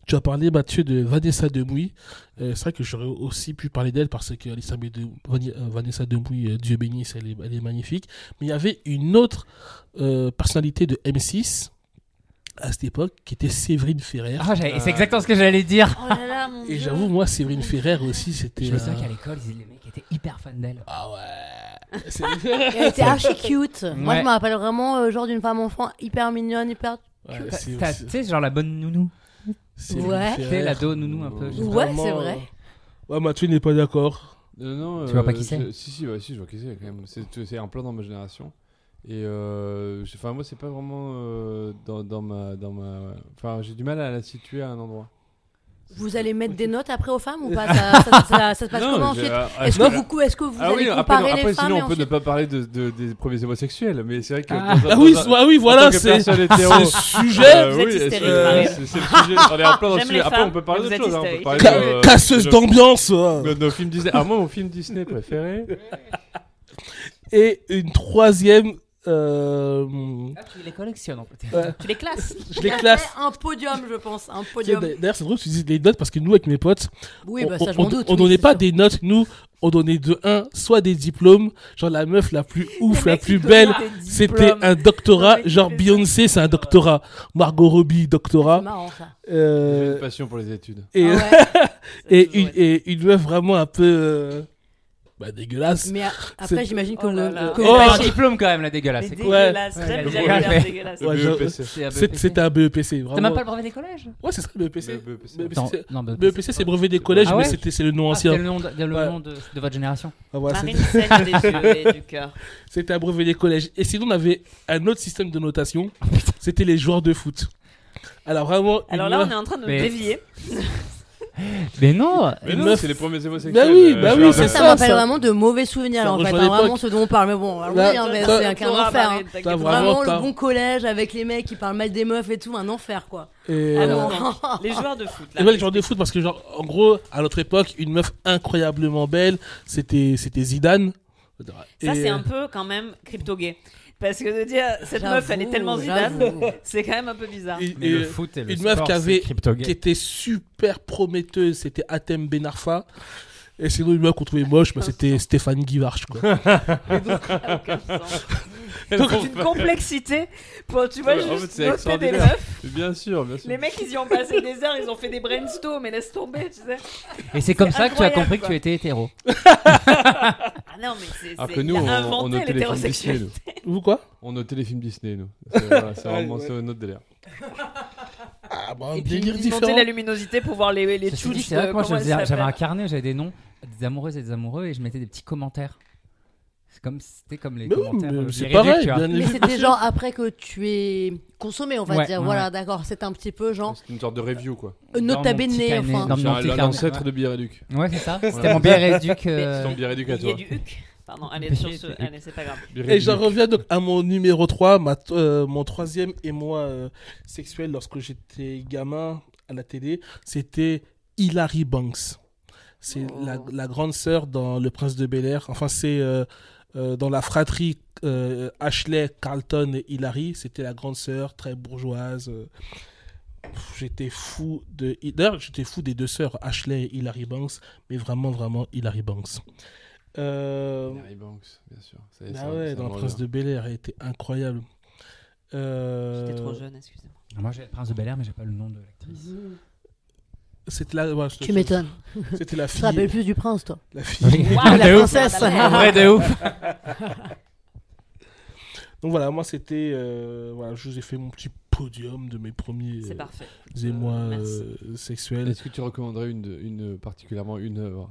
tu as parlé, Mathieu, de Vanessa Demouy. Euh, c'est vrai que j'aurais aussi pu parler d'elle parce que de, euh, Vanessa Demouy, euh, Dieu bénisse, elle est, elle est magnifique. Mais il y avait une autre euh, personnalité de M6 à cette époque qui était Séverine Ferrer. Ah, c'est exactement ce que j'allais dire. Oh là là, mon Et j'avoue, moi, Séverine Ferrer aussi, c'était. Je me souviens qu'à l'école, les mecs étaient hyper fans d'elle. Ah ouais. Elle était archi cute. Moi je me rappelle vraiment euh, genre d'une femme enfant hyper mignonne, hyper. ouais, Tu sais, genre la bonne nounou. Ouais. Nounou un peu. Euh, Ouais, vraiment, c'est vrai. euh, Ouais, Mathieu n'est pas d'accord. Euh, non, Tu vois pas qui je- c'est Si, si, ouais, si, je vois qui c'est quand même. C'est c'est un plan dans ma génération. Et euh, je- enfin, moi, c'est pas vraiment euh, dans, dans ma, dans ma. Enfin, j'ai du mal à la situer à un endroit. Vous allez mettre des notes après aux femmes ou pas ça, ça, ça- ça se passe Non, comment ensuite ah, ah, Est-ce que vous, est-ce que vous ah allez oui, après, comparer non, après, les femmes sinon on peut ne pas parler de, de- des premiers homosexuels, mais c'est vrai que Ah. dans Ah oui, dans ah oui, voilà, c'est personne hétéro, c'est le sujet. euh, Vous êtes oui, hystérique, c'est- le sujet. On est en plein dans le J'aime sujet. les Après, on peut parler vous d'autre êtes chose. hein, casseuse d'ambiance. de nos films Disney. Ah, moi, mon film Disney préféré. Et une troisième. Euh, Ah, tu les collectionnes en fait. ouais, Tu les classes je les classe. Un podium, je pense, un podium. D'ailleurs, c'est drôle que tu dises les notes parce que nous, avec mes potes, Oui, on, bah ça on- doute. on oui, donnait pas sûr. des notes. Nous, on donnait de 1, soit des diplômes. Genre la meuf la plus ouf, la plus belle. C'était un doctorat. Genre Beyoncé, c'est un doctorat. Margot Robbie, doctorat. marrant ça. J'ai une Euh, passion pour les études. et, Ah ouais. et, une, et une meuf vraiment un peu. Euh, bah, dégueulasse. Mais a- après, j'imagine que, Oh là le- Oh, le- un diplôme quand même, la dégueulasse. C'est cool. dégueulasse, Ouais, bien le terme dégueulasse. Ouais, je- BEPC. C'est un C'est- BEPC. C'était un BEPC. T'as Vraiment. même pas le brevet des collèges Ouais, c'est ça le BEPC. BEPC. BEPC, Non, c'est- non, BEPC, c'est brevet des collèges, Ah ouais mais c'était c'est le nom Ah, C'était ancien. le nom, de, le Ouais. nom de, de votre génération. Ah, voilà, Marine saigne des yeux et du cœur. C'était un brevet des collèges. Et sinon, on avait un autre système de notation. C'était les joueurs de foot. Alors vraiment. une Alors là, on est en train de Mais- dévier. Mais non Mais non, meuf- c'est les premiers homosexuels. Bah oui, euh, bah oui, c'est donne- ça, ça, m'appelle vraiment de mauvais souvenirs Ça en fait. hein, vraiment ce dont on parle. Mais bon, oui, hein, c'est un, enfer. hein. Vraiment le bon collège avec les mecs qui parlent mal des meufs et tout, un enfer quoi. Et, Ah euh, non, les joueurs de foot. là. et ouais, les joueurs de foot, parce que, genre, en gros, à notre époque, une meuf incroyablement belle, c'était c'était Zidane. Ça, c'est euh, un peu quand même crypto-gay. Parce que de dire cette meuf, elle est tellement Zidane, c'est quand même un peu bizarre. et- Mais et- le foot et le une meuf qui avait- qui était super prometteuse, c'était Atem Benarfa. Et sinon, une meuf qu'on trouvait moche, bah, c'était Stéphane Guivarch. Quoi. Donc, c'est une complexité pour, tu vois, Ouais, en fait, juste c'est noter des meufs. Bien sûr, bien sûr. Les mecs, ils y ont passé des heures, ils ont fait des brainstorms, mais laisse tomber, tu sais. Et c'est comme ça que tu as compris que tu étais hétéro. Ah non, mais c'est. Alors que nous, on, notait les films Disney, nous. Vous quoi? On notait les films Disney, nous. C'est voilà, vraiment Ouais, ouais. c'est notre délire. Ah, bah, un Et puis, délire ils différent. montaient la luminosité pour voir les, les c'est vrai que moi, elles j'avais un carnet j'avais des noms des amoureuses et des amoureux et je mettais des petits commentaires. Comme, c'était comme les Mais oui, commentaires. mais euh, c'est pareil, bien Mais c'était genre après que tu es consommé, on va Ouais, dire. ouais, voilà, ouais. d'accord. C'est un petit peu genre C'est une sorte de review, quoi. euh, nota bene, enfin. l'ancêtre de Biréduc. Ouais, c'est ça. C'était mon bière éduc. C'est euh, ton Biréduc à toi. Pardon, allez, Mais sur j'ai- ce. Allez, c'est pas grave. Et j'en reviens donc à mon numéro 3, ma, euh, mon troisième émoi euh, sexuel lorsque j'étais gamin à la télé, c'était Hilary Banks. C'est Oh. la, la grande sœur dans Le Prince de Bel Air. Enfin, c'est euh, euh, dans la fratrie euh, Ashley, Carlton et Hilary. C'était la grande sœur, très bourgeoise. J'étais fou de. D'ailleurs, j'étais fou des deux sœurs, Ashley et Hilary Banks, mais vraiment, vraiment Hilary Banks. Euh, Harry Banks, bien sûr. Ça, ah ça- ouais, ça dans me Le Prince de Bel Air, elle était incroyable. Euh, J'étais trop jeune, excusez-moi. Moi j'ai le Prince de Bel Air, mais j'ai pas le nom de l'actrice. C'était la, ouais, Tu m'étonnes. C'était la Tu te rappelles fille. plus du prince, toi. La fille. Waouh, la de ouf. princesse. Ah, En vrai, de ouf. Donc voilà, moi c'était. euh, voilà, je vous ai fait mon petit podium de mes premiers C'est euh, parfait. émois Merci. euh, sexuels. Est-ce que tu recommanderais une, une particulièrement une œuvre?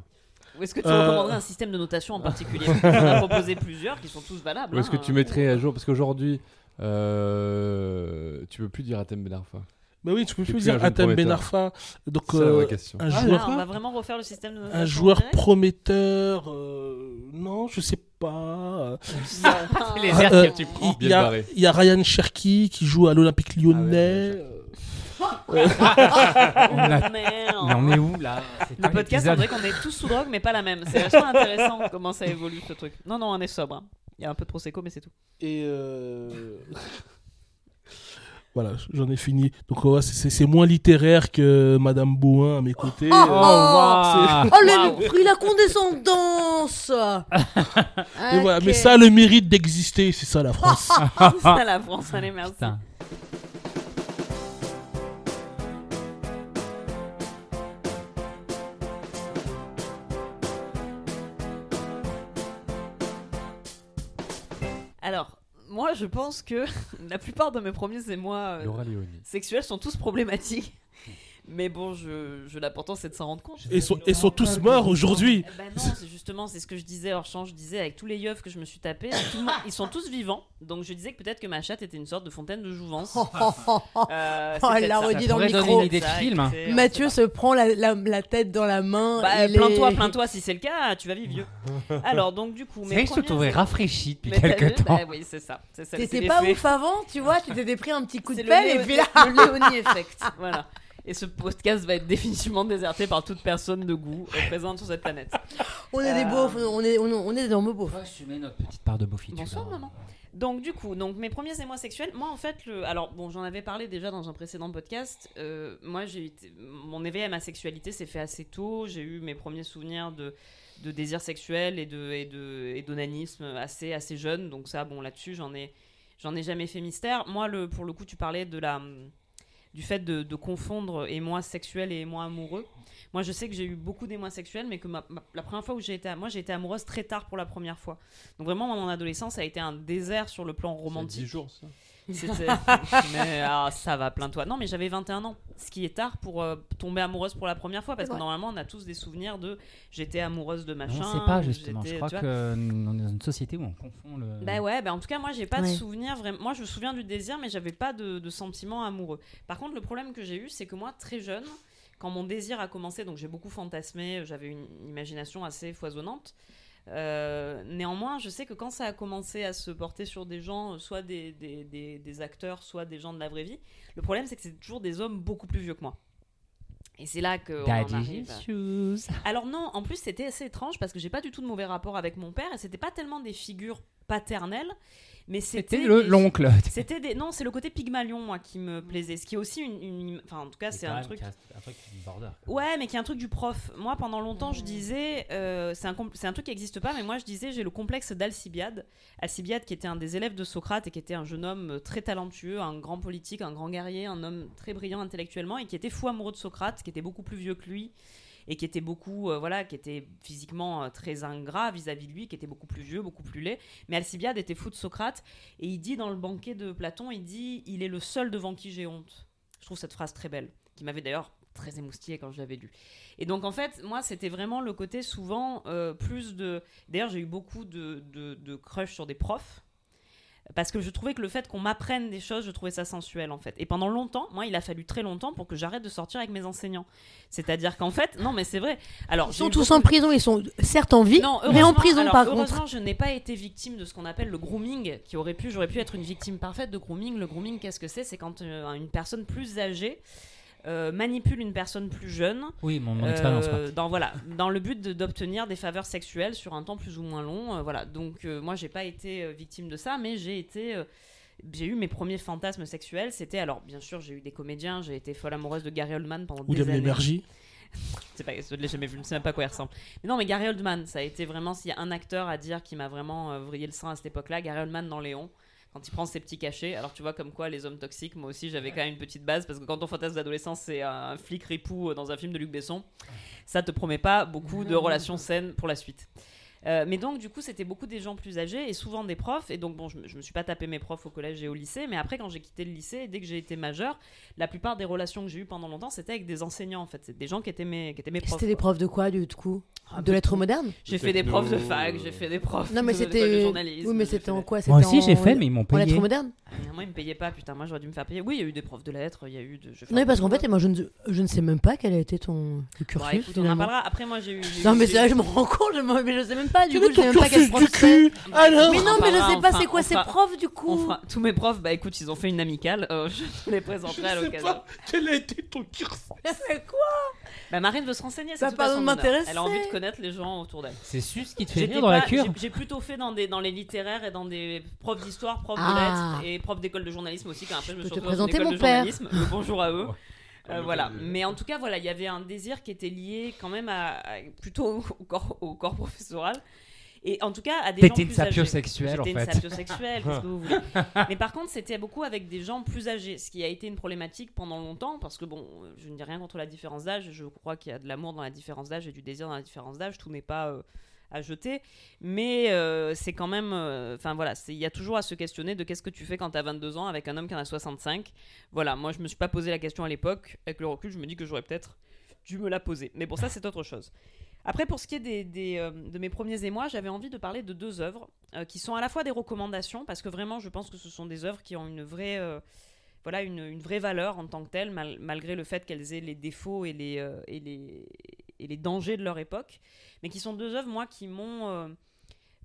Ou est-ce que tu Euh. recommanderais un système de notation en particulier? On a proposé plusieurs qui sont tous valables. Ou est-ce que hein. tu mettrais à jour? Parce qu'aujourd'hui, euh, tu peux plus dire Athènes Ben Arfa. Bah oui, tu peux plus dire jeune Atem Ben prometteur. Arfa. Donc C'est la vraie euh, question. un Ah, joueur, on va vraiment refaire le système de un joueur direct prometteur. euh, non, je sais pas. Les Ah, airs euh, que tu prends. Il y, y a Ryan Cherky qui joue à l'Olympique Lyonnais. Ah ouais, On a-. Mais on est où là Le podcast, on dirait qu'on est tous sous drogue, mais pas la même. C'est vachement intéressant comment ça évolue ce truc. Non, non, on est sobre. hein. Il y a un peu de prosecco, mais c'est tout. Et euh, voilà, j'en ai fini. Donc ouais, c'est- c'est c'est moins littéraire que Madame Bouin à mes côtés. Oh, Euh, waouh. Oh, le Waouh. mépris, la condescendance et voilà, mais ça a le mérite d'exister, c'est ça la France. ça, la France, allez, merci. Putain. Moi, je pense que la plupart de mes premiers émois euh, sexuels sont tous problématiques. Mais bon, je, je l'important, c'est de s'en rendre compte. Et sont, et sont tous morts aujourd'hui. Ben non, c'est justement, c'est ce que je disais hors champ. Je disais avec tous les yeufs que je me suis tapé, ils sont tous vivants. Donc je disais que peut-être que ma chatte était une sorte de fontaine de jouvence. Oh. Euh, elle l'a redit dans le pourrait donner micro. une idée de Ça, film. écoutez, on Mathieu se prend la, la- la tête dans la main. Bah, plains-toi, est- plains-toi si c'est le cas, tu vas vivre vieux. Alors donc du coup, C'est mes vrai que je te trouvais rafraîchi depuis Mais quelques temps. Bah oui, c'est ça. T'étais pas ouf avant, tu vois, tu t'étais pris un petit coup de pelle et puis là. le Léonie effect. Voilà. Et ce podcast va être définitivement déserté par toute personne de goût présente sur cette planète. On est des Euh, beaufs, on est, on, on est des hommes beaufs. On va assumer notre petite part de beaufitude. Bonsoir hein. maman. Donc du coup, donc mes premiers émois sexuels, moi en fait, le, alors bon, j'en avais parlé déjà dans un précédent podcast. euh, moi, j'ai été, mon éveil à ma sexualité s'est fait assez tôt. J'ai eu mes premiers souvenirs de de désir sexuel et de et de et d'onanisme assez assez jeune. Donc ça, bon là-dessus, j'en ai j'en ai jamais fait mystère. Moi, le pour le coup, tu parlais de la du fait de, de confondre émoi sexuel et émoi amoureux. Moi, je sais que j'ai eu beaucoup d'émois sexuels, mais que ma- ma- la première fois où j'ai été, moi, j'ai été amoureuse très tard pour la première fois. Donc vraiment, mon adolescence a été un désert sur le plan romantique. 10 jours, ça. Mais ah, ça va, plains-toi. Non, mais j'avais 21 ans, ce qui est tard pour euh, tomber amoureuse pour la première fois, parce que Ouais. normalement, on a tous des souvenirs de j'étais amoureuse de machin. Non, c'est pas justement. Je crois qu'on est dans une société où on confond le. Bah ouais, bah en tout cas, moi, j'ai pas de souvenir vraiment. Moi, je me souviens du désir, mais j'avais pas de, de sentiment amoureux. Par contre, le problème que j'ai eu, c'est que moi, très jeune, quand mon désir a commencé, donc j'ai beaucoup fantasmé, j'avais une imagination assez foisonnante. Euh, néanmoins, je sais que quand ça a commencé à se porter sur des gens, soit des, des, des- des acteurs, soit des gens de la vraie vie, le problème c'est que c'est toujours des hommes beaucoup plus vieux que moi. Et c'est là que on en arrive issues. alors non, en plus c'était assez étrange parce que j'ai pas du tout de mauvais rapport avec mon père et c'était pas tellement des figures paternelles, mais c'était l'oncle. C'était des non, c'est le côté Pygmalion moi qui me plaisait, ce qui est aussi une, une- enfin en tout cas c'est un truc. Un truc border. Ouais, mais qui est un truc du prof. Moi, pendant longtemps, je disais, euh, c'est un, compl- c'est un truc qui n'existe pas, mais moi, je disais, j'ai le complexe d'Alcibiade. Alcibiade, qui était un des élèves de Socrate et qui était un jeune homme euh, très talentueux, un grand politique, un grand guerrier, un homme très brillant intellectuellement et qui était fou amoureux de Socrate, qui était beaucoup plus vieux que lui et qui était beaucoup, euh, voilà, qui était physiquement euh, très ingrat vis-à-vis de lui, qui était beaucoup plus vieux, beaucoup plus laid. Mais Alcibiade était fou de Socrate et il dit dans le banquet de Platon, il dit, il est le seul devant qui j'ai honte. Je trouve cette phrase très belle, qui m'avait d'ailleurs très émoustillée quand je l'avais lue. Et donc en fait, moi, c'était vraiment le côté souvent euh, plus de... D'ailleurs, j'ai eu beaucoup de, de, de crush sur des profs. Parce que je trouvais que le fait qu'on m'apprenne des choses, je trouvais ça sensuel en fait. Et pendant longtemps, moi, il a fallu très longtemps pour que j'arrête de sortir avec mes enseignants. C'est-à-dire qu'en fait, non, mais c'est vrai. Alors, Ils sont tous en prison, ils sont certes en vie, non, mais en prison alors, par contre. Heureusement, je n'ai pas été victime de ce qu'on appelle le grooming, qui aurait pu, j'aurais pu être une victime parfaite de grooming. Le grooming, qu'est-ce que c'est? C'est quand euh, une personne plus âgée euh, manipule une personne plus jeune. Oui, mon, mon euh, expérience. quoi. dans voilà, dans le but de- d'obtenir des faveurs sexuelles sur un temps plus ou moins long. euh, voilà, donc euh, moi j'ai pas été euh, victime de ça, mais j'ai été, euh, j'ai eu mes premiers fantasmes sexuels. C'était alors bien sûr j'ai eu des comédiens, j'ai été folle amoureuse de Gary Oldman pendant des William années. Lémergie. C'est pas, je l'ai jamais vu, je ne sais même pas à quoi il ressemble. Mais non, mais Gary Oldman, ça a été vraiment, s'il y a un acteur à dire qui m'a vraiment euh, vrillé le sein à cette époque-là, Gary Oldman dans Léon, quand il prend ses petits cachets. Alors tu vois, comme quoi les hommes toxiques, moi aussi j'avais quand même une petite base, parce que quand ton fantasme d'adolescence c'est un flic ripou euh, dans un film de Luc Besson, ça te promet pas beaucoup de relations saines pour la suite. Euh, mais donc, du coup, c'était beaucoup des gens plus âgés et souvent des profs. Et donc, bon, je, me- je me suis pas tapé mes profs au collège et au lycée, mais après, quand j'ai quitté le lycée, dès que j'ai été majeur, la plupart des relations que j'ai eues pendant longtemps, c'était avec des enseignants, en fait. C'est des gens qui étaient mes, qui étaient mes profs. C'était des profs de quoi, du coup Un De peu lettres modernes J'ai De fait des profs de fac, euh. j'ai fait des profs Non, mais de, de c'était. journalisme. Oui, mais c'était en quoi Moi C'était aussi, j'ai fait, mais ils m'ont En lettres payé. Moi, ils me payaient pas, putain, moi, j'aurais dû me faire payer. Oui, il y a eu des profs de lettres, il y a eu de. je Non, mais parce qu'en fait, moi, je ne, je ne sais même pas quel a été ton le Bon, cursus. écoute, on en finalement. parlera. Après, moi, j'ai eu. j'ai Non, eu- mais là, je me rends compte, je mais je sais même pas, du coup, je ton sais même pas quel prof du c'est. cul Alors Mais non, On mais je sais pas c'est quoi ces profs, du coup. Tous mes profs, bah écoute, ils ont fait une amicale. euh, je te les présenterai à l'occasion. quel a été ton cursus. C'est quoi Bah, Marine veut se renseigner. Ça pas m'intéresser. Elle a envie de connaître les gens autour d'elle. C'est juste qui te fait rire dans la pas- cure. j'ai- plutôt fait dans, des, dans les littéraires et dans des profs d'histoire, profs Ah. de lettres et profs d'école de journalisme aussi. Quand après, je me peux suis te retrouvée dans une école de père. journalisme. Le bonjour à eux. Euh, voilà. Mais en tout cas, voilà, il y avait un désir qui était lié quand même à, à- plutôt au corps, au corps professoral. Et en tout cas, à des gens T'étais une plus âgés. sapiosexuelle en J'étais une fait. sapiosexuelle, qu'est-ce que vous voulez. Mais par contre, c'était beaucoup avec des gens plus âgés, ce qui a été une problématique pendant longtemps, parce que bon, je ne dis rien contre la différence d'âge, je crois qu'il y a de l'amour dans la différence d'âge et du désir dans la différence d'âge, tout n'est pas euh, jeter, mais euh, c'est quand même, euh, enfin voilà, il y a toujours à se questionner de qu'est-ce que tu fais quand tu as 22 ans avec un homme qui en a 65. Voilà, moi je me suis pas posé la question à l'époque, avec le recul, je me dis que j'aurais peut-être dû me la poser. Mais bon, ça c'est autre chose. Après, pour ce qui est des, euh, de mes premiers émois, j'avais envie de parler de deux œuvres qui sont à la fois des recommandations, parce que vraiment, je pense que ce sont des œuvres qui ont une vraie, voilà, une, vraie valeur en tant que telles, mal- malgré le fait qu'elles aient les défauts et les, et, les, et les dangers de leur époque, mais qui sont deux œuvres, moi, qui m'ont euh,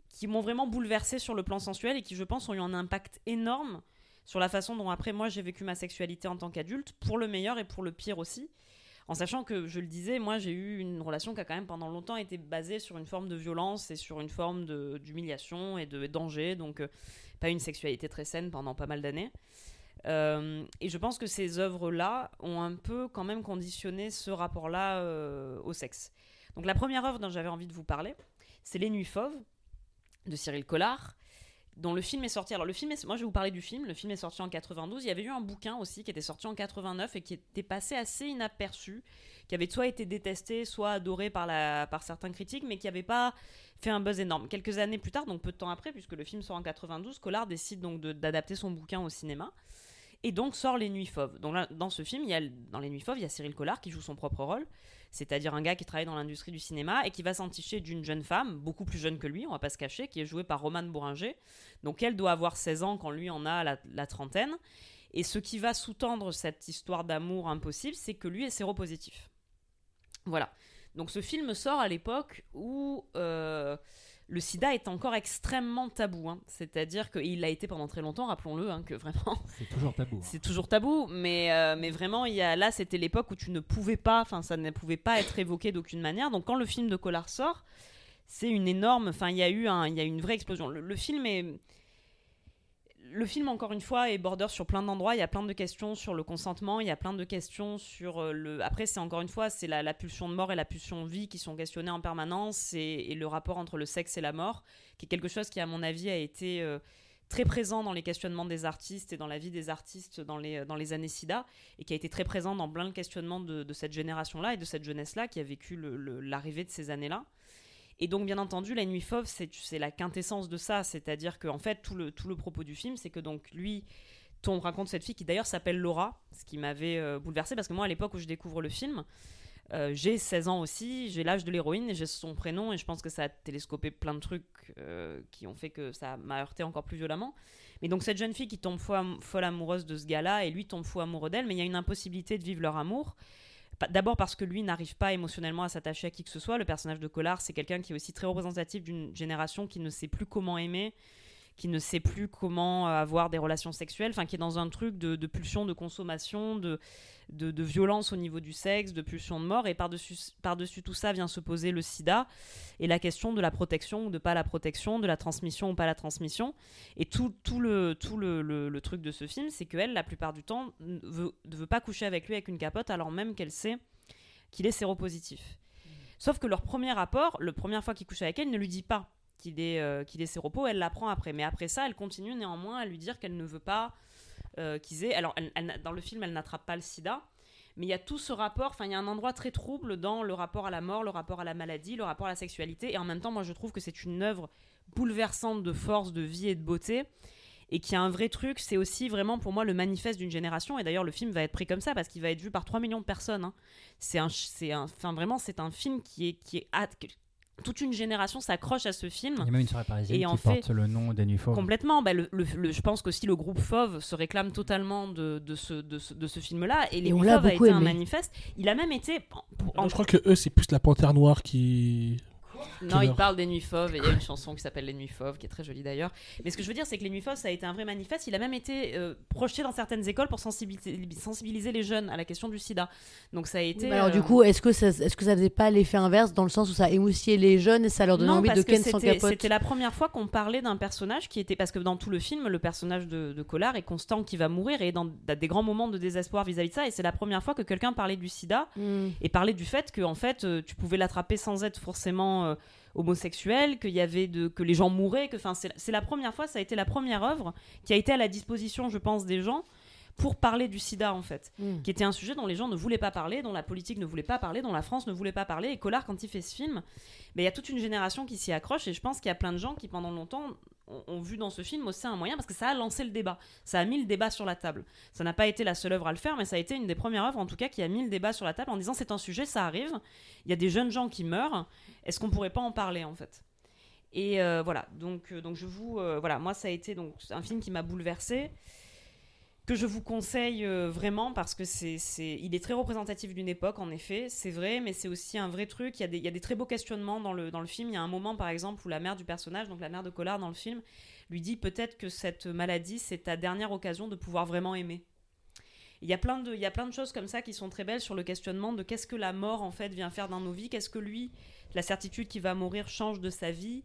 qui m'ont vraiment bouleversé sur le plan sensuel et qui, je pense, ont eu un impact énorme sur la façon dont, après, moi, j'ai vécu ma sexualité en tant qu'adulte, pour le meilleur et pour le pire aussi. En sachant que, je le disais, moi j'ai eu une relation qui a quand même pendant longtemps été basée sur une forme de violence et sur une forme d'humiliation et de danger, donc euh, pas une sexualité très saine pendant pas mal d'années. Euh, et je pense que ces œuvres-là ont un peu quand même conditionné ce rapport-là euh, au sexe. Donc la première œuvre dont j'avais envie de vous parler, c'est Les Nuits Fauves de Cyril Collard, dont le film est sorti. Alors le film, est... moi je vais vous parler du film. Le film est sorti en 92. Il y avait eu un bouquin aussi qui était sorti en 89 et qui était passé assez inaperçu, qui avait soit été détesté, soit adoré par, par certains critiques, mais qui n'avait pas fait un buzz énorme. Quelques années plus tard, donc peu de temps après, puisque le film sort en 92, Collard décide donc d'adapter son bouquin au cinéma. Et donc sort Les Nuits Fauves. Dans ce film, il y a, dans Les Nuits Fauves, il y a Cyril Collard qui joue son propre rôle, c'est-à-dire un gars qui travaille dans l'industrie du cinéma et qui va s'enticher d'une jeune femme, beaucoup plus jeune que lui, on va pas se cacher, qui est jouée par Romane Bourringer. Donc elle doit avoir 16 ans quand lui en a la, la trentaine. Et ce qui va sous-tendre cette histoire d'amour impossible, c'est que lui est séropositif. Voilà. Donc ce film sort à l'époque où euh, le sida est encore extrêmement tabou. hein. C'est-à-dire qu'il l'a été pendant très longtemps, rappelons-le, hein, que vraiment C'est toujours tabou. c'est toujours tabou, mais, euh, mais vraiment, il y a, là, c'était l'époque où tu ne pouvais pas, enfin, ça ne pouvait pas être évoqué d'aucune manière. Donc, quand le film de Collard sort, c'est une énorme, enfin, il y a eu un, il y a une vraie explosion. Le, le film est, le film, encore une fois, est border sur plein d'endroits. Il y a plein de questions sur le consentement. Il y a plein de questions sur euh, le. Après, c'est encore une fois, c'est la, la pulsion de mort et la pulsion de vie qui sont questionnées en permanence et, le rapport entre le sexe et la mort, qui est quelque chose qui, à mon avis, a été euh, très présent dans les questionnements des artistes et dans la vie des artistes dans les, dans les années SIDA, et qui a été très présent dans plein de questionnements de, cette génération-là et de cette jeunesse-là qui a vécu l'arrivée de ces années-là. Et donc, bien entendu, La Nuit Fauve, c'est la quintessence de ça. C'est-à-dire qu'en fait, tout le, tout le propos du film, c'est que donc lui tombe, raconte cette fille qui d'ailleurs s'appelle Laura, ce qui m'avait euh, bouleversée parce que moi, à l'époque où je découvre le film, euh, j'ai 16 ans aussi, j'ai l'âge de l'héroïne et j'ai son prénom et je pense que ça a télescopé plein de trucs euh, qui ont fait que ça m'a heurté encore plus violemment. Mais donc cette jeune fille qui tombe folle amoureuse de ce gars-là et lui tombe fou amoureux d'elle, mais il y a une impossibilité de vivre leur amour. D'abord parce que lui n'arrive pas émotionnellement à s'attacher à qui que ce soit. Le personnage de Collard, c'est quelqu'un qui est aussi très représentatif d'une génération qui ne sait plus comment aimer, qui ne sait plus comment avoir des relations sexuelles, enfin qui est dans un truc de, de pulsion de consommation, de, de, de violence au niveau du sexe, de pulsion de mort, et par-dessus par -dessus tout ça vient se poser le sida et la question de la protection ou de pas la protection, de la transmission ou pas la transmission. Et tout, tout, le, tout le, le- le truc de ce film, c'est qu'elle, la plupart du temps, ne veut, ne veut pas coucher avec lui avec une capote alors même qu'elle sait qu'il est séropositif. Sauf que leur premier rapport, la première fois qu'il couche avec elle, ne lui dit pas qu'il est, euh, qu'il est séropo, elle l'apprend après. Mais après ça, elle continue néanmoins à lui dire qu'elle ne veut pas euh, qu'ils aient. Alors, dans le film, elle n'attrape pas le sida, mais il y a tout ce rapport, enfin, il y a un endroit très trouble dans le rapport à la mort, le rapport à la maladie, le rapport à la sexualité. Et en même temps, moi, je trouve que c'est une œuvre bouleversante de force, de vie et de beauté. Et qui a un vrai truc, c'est aussi vraiment pour moi le manifeste d'une génération. Et d'ailleurs, le film va être pris comme ça parce qu'il va être vu par 3 millions de personnes. hein. C'est un, enfin vraiment, c'est un film qui est, qui est toute une génération s'accroche à ce film. Il y a même une soirée parisienne Et qui en fait- porte le nom des Nuits Fauves. Complètement. Bah, le, le- le- je pense qu'aussi le groupe Fauve se réclame totalement de, de ce, de ce, de ce film-là. Et Les Nuits Fauves a été un manifeste. Il a même été. Non, je crois que eux, c'est plus la panthère noire qui. Non, il parle des Nuits Fauves et il y a une chanson qui s'appelle Les Nuits Fauves qui est très jolie d'ailleurs. Mais ce que je veux dire, c'est que Les Nuits Fauves, ça a été un vrai manifeste. Il a même été euh, projeté dans certaines écoles pour sensibiliser, sensibiliser les jeunes à la question du sida. Donc ça a été. Alors euh, du coup, est-ce que ça, est-ce que ça faisait pas l'effet inverse dans le sens où ça émoustillait les jeunes et ça leur donnait non, envie de ken sans capote C'était la première fois qu'on parlait d'un personnage qui était parce que dans tout le film, le personnage de, de Collard est constant qui va mourir et dans dans des grands moments de désespoir vis-à-vis de ça. Et c'est la première fois que quelqu'un parlait du SIDA Hmm. et parlait du fait que en fait euh, tu pouvais l'attraper sans être forcément euh, homosexuel, qu'il y avait de que les gens mouraient, que c'est la première fois, ça a été la première œuvre qui a été à la disposition, je pense, des gens pour parler du sida en fait, Hmm. qui était un sujet dont les gens ne voulaient pas parler, dont la politique ne voulait pas parler, dont la France ne voulait pas parler. Et Collard, quand il fait ce film, ben, il y a toute une génération qui s'y accroche et je pense qu'il y a plein de gens qui pendant longtemps ont, vu dans ce film aussi un moyen parce que ça a lancé le débat, ça a mis le débat sur la table. Ça n'a pas été la seule œuvre à le faire, mais ça a été une des premières œuvres en tout cas qui a mis le débat sur la table en disant c'est un sujet, ça arrive, il y a des jeunes gens qui meurent, est-ce qu'on pourrait pas en parler en fait? Et euh, voilà, donc, euh, donc je vous. euh, voilà, moi, ça a été donc, un film qui m'a bouleversé, que je vous conseille euh, vraiment parce que c'est, il est très représentatif d'une époque, en effet, c'est vrai, mais c'est aussi un vrai truc. Il y, a des, il y a des très beaux questionnements dans le, dans le film. Il y a un moment, par exemple, où la mère du personnage, donc la mère de Collard dans le film, lui dit peut-être que cette maladie, c'est ta dernière occasion de pouvoir vraiment aimer. Il y, a plein de, il y a plein de choses comme ça qui sont très belles sur le questionnement de qu'est-ce que la mort en fait vient faire dans nos vies, qu'est-ce que lui, la certitude qu'il va mourir change de sa vie.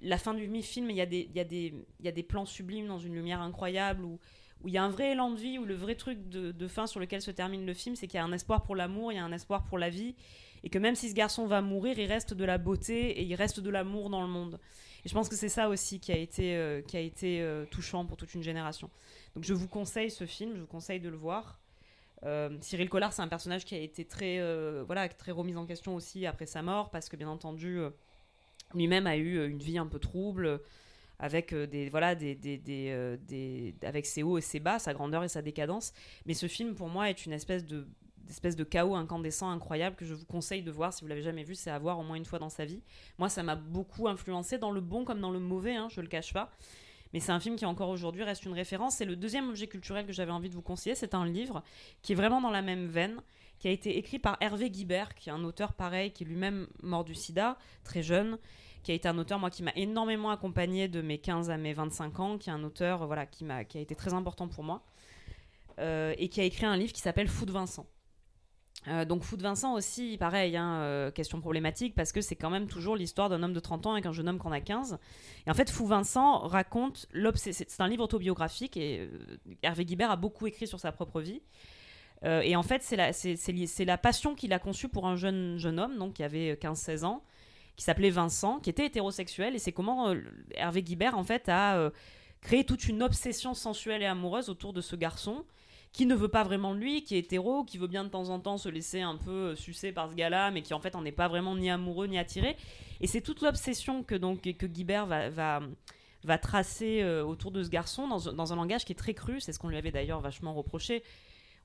La fin du mi-film, il y, a des, il, il y a des plans sublimes dans une lumière incroyable où, où il y a un vrai élan de vie, où le vrai truc de, fin sur lequel se termine le film, c'est qu'il y a un espoir pour l'amour, il y a un espoir pour la vie, et que même si ce garçon va mourir, il reste de la beauté et il reste de l'amour dans le monde. Et je pense que c'est ça aussi qui a été, euh, qui a été euh, touchant pour toute une génération. Donc je vous conseille ce film, je vous conseille de le voir. Euh, Cyril Collard, c'est un personnage qui a été très, voilà, très remis en question aussi après sa mort, parce que bien entendu, lui-même a eu une vie un peu trouble, avec euh, des, voilà, des, des, euh, des- avec ses hauts et ses bas, sa grandeur et sa décadence. Mais ce film, pour moi, est une espèce de d'espèce de chaos incandescent incroyable que je vous conseille de voir si vous l'avez jamais vu c'est à voir au moins une fois dans sa vie moi ça m'a beaucoup influencé dans le bon comme dans le mauvais hein, je le cache pas mais c'est un film qui encore aujourd'hui reste une référence. C'est le deuxième objet culturel que j'avais envie de vous conseiller. C'est un livre qui est vraiment dans la même veine, qui a été écrit par Hervé Guibert, qui est un auteur pareil, qui est lui-même mort du sida, très jeune, qui a été un auteur, moi, qui m'a énormément accompagné de mes 15 à mes 25 ans, qui est un auteur euh, voilà, qui, m'a, qui a été très important pour moi, euh, et qui a écrit un livre qui s'appelle Fou de Vincent. Euh, donc Fou de Vincent aussi, pareil, hein, question problématique, parce que c'est quand même toujours l'histoire d'un homme de 30 ans avec un jeune homme qu'on a 15. Et en fait, Fou Vincent raconte l'obsession. C'est un livre autobiographique et Hervé Guibert a beaucoup écrit sur sa propre vie. Euh, et en fait, c'est la, passion qu'il a conçue pour un jeune, jeune homme, donc qui avait 15-16 ans, qui s'appelait Vincent, qui était hétérosexuel. Et c'est comment euh, Hervé Guibert, en fait, a euh, créé toute une obsession sensuelle et amoureuse autour de ce garçon qui ne veut pas vraiment lui, qui est hétéro, qui veut bien de temps en temps se laisser un peu euh, sucer par ce gars-là, mais qui en fait en est pas vraiment ni amoureux ni attiré. Et c'est toute l'obsession que donc que Guibert va, va, va tracer euh, autour de ce garçon dans, dans un langage qui est très cru. C'est ce qu'on lui avait d'ailleurs vachement reproché.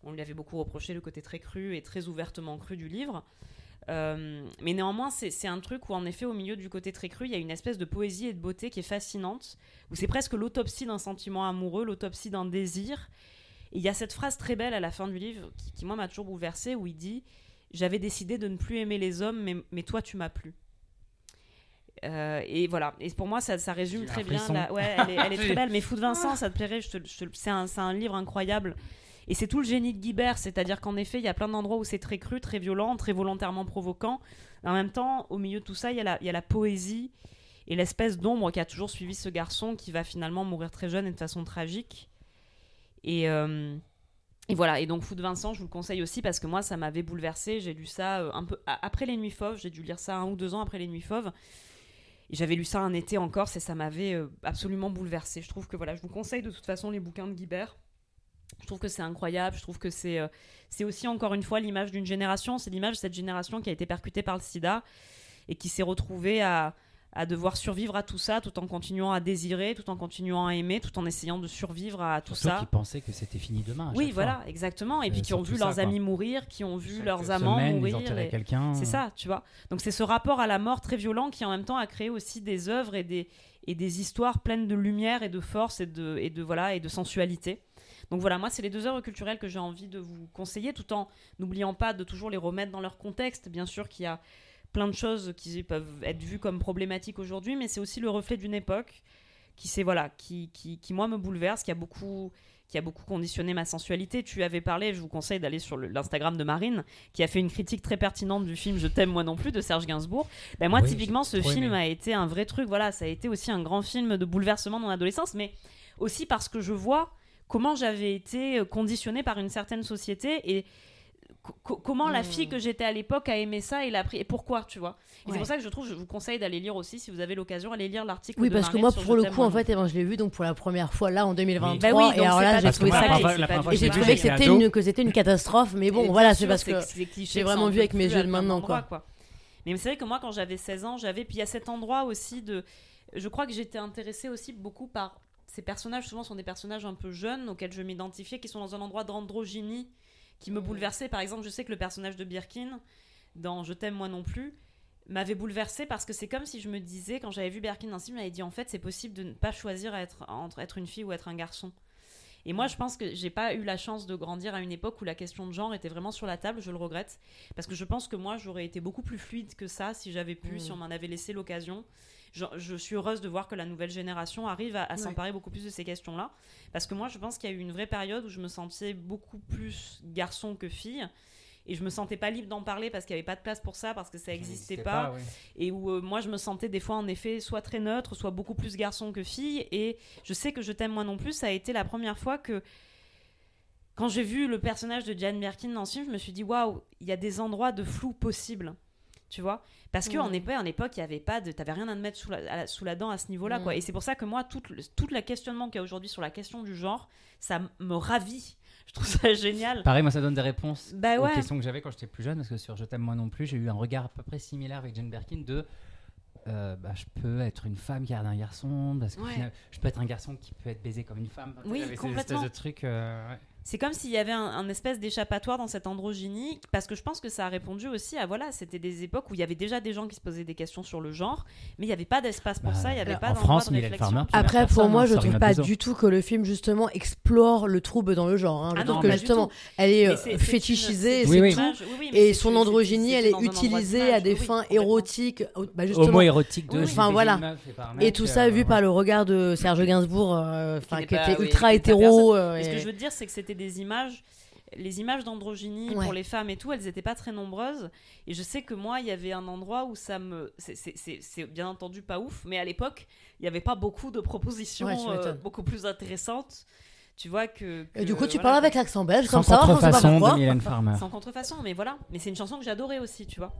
On lui avait beaucoup reproché le côté très cru et très ouvertement cru du livre. Euh, mais néanmoins, c'est un truc où, en effet, au milieu du côté très cru, il y a une espèce de poésie et de beauté qui est fascinante, où c'est presque l'autopsie d'un sentiment amoureux, l'autopsie d'un désir. Et il y a cette phrase très belle à la fin du livre qui, qui, moi, m'a toujours bouleversée, où il dit J'avais décidé de ne plus aimer les hommes, mais, mais toi, tu m'as plu. Euh, et voilà. Et pour moi, ça, ça résume très bien. la- Ouais, elle est, elle est très belle. Mais Fou de Vincent, ça te plairait. te- un, c'est un livre incroyable. Et c'est tout le génie de Guibert. C'est-à-dire qu'en effet, il y a plein d'endroits où c'est très cru, très violent, très volontairement provoquant. En même temps, au milieu de tout ça, il y a la, poésie et l'espèce d'ombre qui a toujours suivi ce garçon qui va finalement mourir très jeune et de façon tragique. Et, euh, voilà, et donc Fou de Vincent, je vous le conseille aussi parce que moi, ça m'avait bouleversé. J'ai lu ça euh, un peu après Les Nuits Fauves, j'ai dû lire ça un ou deux ans après Les Nuits Fauves. J'avais lu ça un été en Corse et ça m'avait euh, absolument bouleversé. Je trouve que voilà, je vous conseille de toute façon les bouquins de Guibert. Je trouve que c'est incroyable, je trouve que c'est euh, c'est aussi encore une fois l'image d'une génération, c'est l'image de cette génération qui a été percutée par le sida et qui s'est retrouvée à, à devoir survivre à tout ça tout en continuant à désirer, tout en continuant à aimer, tout en essayant de survivre à tout Surtout ça. qu'ils pensaient que c'était fini demain. Oui, voilà, fois. exactement. Et Euh, puis qui ont vu leurs amis mourir, qui ont vu Chaque leurs amants semaine, mourir. et- quelqu'un. C'est ça, tu vois. Donc c'est ce rapport à la mort très violent qui en même temps a créé aussi des œuvres et des, et des histoires pleines de lumière et de force et de, et de, voilà, et de sensualité. Donc voilà, moi c'est les deux œuvres culturelles que j'ai envie de vous conseiller tout en n'oubliant pas de toujours les remettre dans leur contexte. Bien sûr qu'il y a plein de choses qui peuvent être vues comme problématiques aujourd'hui, mais c'est aussi le reflet d'une époque qui c'est voilà, qui, qui, qui moi me bouleverse, qui a beaucoup qui a beaucoup conditionné ma sensualité. Tu avais parlé, je vous conseille d'aller sur l'Instagram de Marine, qui a fait une critique très pertinente du film Je t'aime moi non plus de Serge Gainsbourg. Ben moi, Oui, typiquement, ce film aimé. a été un vrai truc. Voilà, ça a été aussi un grand film de bouleversement dans mon adolescence, mais aussi parce que je vois comment j'avais été conditionnée par une certaine société et co- co- comment la fille que j'étais à l'époque a aimé ça et l'a pris et pourquoi tu vois Ouais. c'est pour ça que je trouve je vous conseille d'aller lire aussi si vous avez l'occasion allez lire l'article Oui, de parce que moi, pour le coup, en fait, eh ben, je l'ai vu donc pour la première fois là en 2023. Bah oui, et alors là, j'ai trouvé ça. et- j'ai trouvé que c'était une, que c'était une catastrophe, mais bon, voilà, c'est parce que. j'ai vraiment vu avec mes yeux de maintenant, quoi. Mais c'est vrai que moi, quand j'avais 16 ans, j'avais. Puis il y a cet endroit aussi de. Je crois que j'étais intéressée aussi beaucoup par. Ces personnages, souvent, sont des personnages un peu jeunes auxquels je m'identifiais, qui sont dans un endroit d'androgynie qui me bouleversait. Par exemple, je sais que le personnage de Birkin, dans Je t'aime moi non plus, m'avait bouleversée parce que c'est comme si je me disais, quand j'avais vu Birkin dans ce film, j'avais dit en fait, c'est possible de ne pas choisir être, entre être une fille ou être un garçon. Et moi, je pense que j'ai pas eu la chance de grandir à une époque où la question de genre était vraiment sur la table. Je le regrette parce que je pense que moi, j'aurais été beaucoup plus fluide que ça si j'avais pu, si on m'en avait laissé l'occasion. Je, je suis heureuse de voir que la nouvelle génération arrive à, à s'emparer beaucoup plus de ces questions-là. Parce que moi, je pense qu'il y a eu une vraie période où je me sentais beaucoup plus garçon que fille. Et je me sentais pas libre d'en parler parce qu'il n'y avait pas de place pour ça, parce que ça n'existait pas ouais. et où euh, moi je me sentais des fois en effet soit très neutre, soit beaucoup plus garçon que fille. Et je sais que je t'aime moi non plus, ça a été la première fois que quand j'ai vu le personnage de Jane Birkin dans ce film, je me suis dit waouh, il y a des endroits de flou possibles. Tu vois Parce qu'en Mhm. époque, en époque, il y avait pas de. T'avais rien à te mettre sous la, à la- sous la dent à ce niveau-là, Mhm. quoi. Et c'est pour ça que moi, tout, le- tout le questionnement qu'il y a aujourd'hui sur la question du genre, ça me ravit. Je trouve ça génial. Pareil, moi ça donne des réponses Bah ouais. aux questions que j'avais quand j'étais plus jeune, parce que sur Je t'aime moi non plus, j'ai eu un regard à peu près similaire avec Jane Birkin de euh, bah, je peux être une femme qui regarde un garçon, parce que Ouais. je peux être un garçon qui peut être baisé comme une femme. Oui, complètement. espèces de trucs. euh, ouais. C'est comme s'il y avait un, un espèce d'échappatoire dans cette androgynie, parce que je pense que ça a répondu aussi à voilà, c'était des époques où il y avait déjà des gens qui se posaient des questions sur le genre, mais il n'y avait pas d'espace pour Bah, ça, il n'y avait pas en France, de réflexion. Farmer, Après, pour moi, je Sorry trouve pas du tout que le film, justement, explore le trouble dans le genre. hein. Je Ah trouve non, que justement, elle est euh, fétichisée, c'est Oui, c'est oui. tout. oui, Et son androgynie, elle est utilisée à des fins érotiques. Bah, justement, Homo-érotique de enfin, voilà. et tout ça euh, vu par le regard de Serge Gainsbourg, euh, enfin qui était ultra hétéro. euh, ce que je veux te dire, c'est que c'était des images, les images d'androgynie Ouais. pour les femmes et tout, elles n'étaient pas très nombreuses. Et je sais que moi, il y avait un endroit où ça me. c'est- bien entendu pas ouf, mais à l'époque, il n'y avait pas beaucoup de propositions Ouais, euh, beaucoup plus intéressantes. Tu vois que. Et du coup, tu voilà, parles avec l'accent belge, Sans comme ça, contrefaçon de Mylène Farmer. Sans contrefaçon, mais voilà. Mais c'est une chanson que j'adorais aussi, tu vois.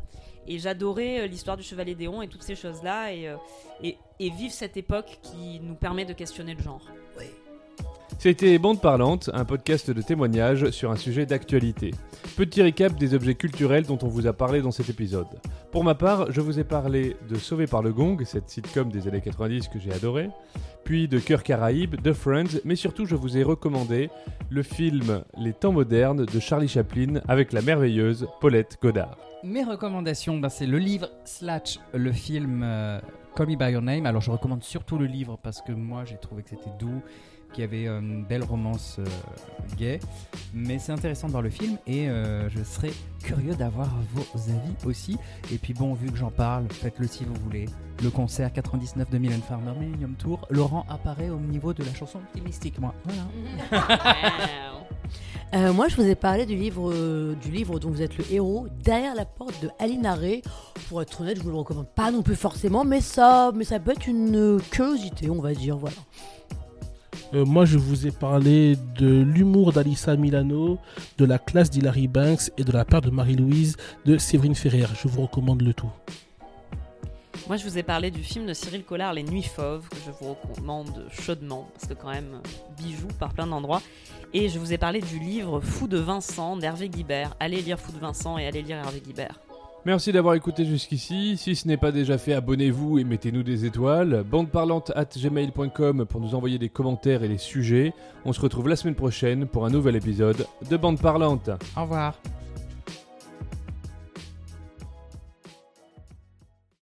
Et j'adorais euh, l'histoire du Chevalier Déon et toutes ces choses-là. Et, euh, et, et vivre cette époque qui nous permet de questionner le genre. C'était Bande Parlante, un podcast de témoignages sur un sujet d'actualité. Petit récap des objets culturels dont on vous a parlé dans cet épisode. Pour ma part, je vous ai parlé de Sauvé par le Gong, cette sitcom des années 90 que j'ai adoré, puis de Cœur Caraïbe, de Friends, mais surtout je vous ai recommandé le film Les temps modernes de Charlie Chaplin avec la merveilleuse Paulette Godard. Mes recommandations, ben, c'est le livre slash le film euh, By Your Name. Alors je recommande surtout le livre parce que moi j'ai trouvé que c'était doux, qu'il y avait euh, une belle romance euh, gay. Mais c'est intéressant de voir le film et euh, je serais curieux d'avoir vos avis aussi. Et puis bon, vu que j'en parle, faites-le si vous voulez. Le concert 99 de Mylène Farmer Millennium Tour, Laurent apparaît au niveau de la chanson optimistique, moi. Voilà. Moi, je vous ai parlé du livre, du livre dont vous êtes le héros, Derrière la porte de Aline Aré. Pour être honnête, je vous le recommande pas non plus forcément, mais ça, mais ça peut être une curiosité, on va dire. Voilà. Euh, moi, je vous ai parlé de l'humour d'Alissa Milano, de la classe d'Hilary Banks et de la part de Marie-Louise de Séverine Ferrer. Je vous recommande le tout. Moi, je vous ai parlé du film de Cyril Collard, Les Nuits Fauves, que je vous recommande chaudement, parce que quand même, bijou par plein d'endroits. Et je vous ai parlé du livre Fou de Vincent d'Hervé Guibert. Allez lire Fou de Vincent et allez lire Hervé Guibert. Merci d'avoir écouté jusqu'ici. Si ce n'est pas déjà fait, abonnez-vous et mettez-nous des étoiles. Bandeparlante at gmail.com pour nous envoyer des commentaires et des sujets. On se retrouve la semaine prochaine pour un nouvel épisode de Bande Parlante. Au revoir.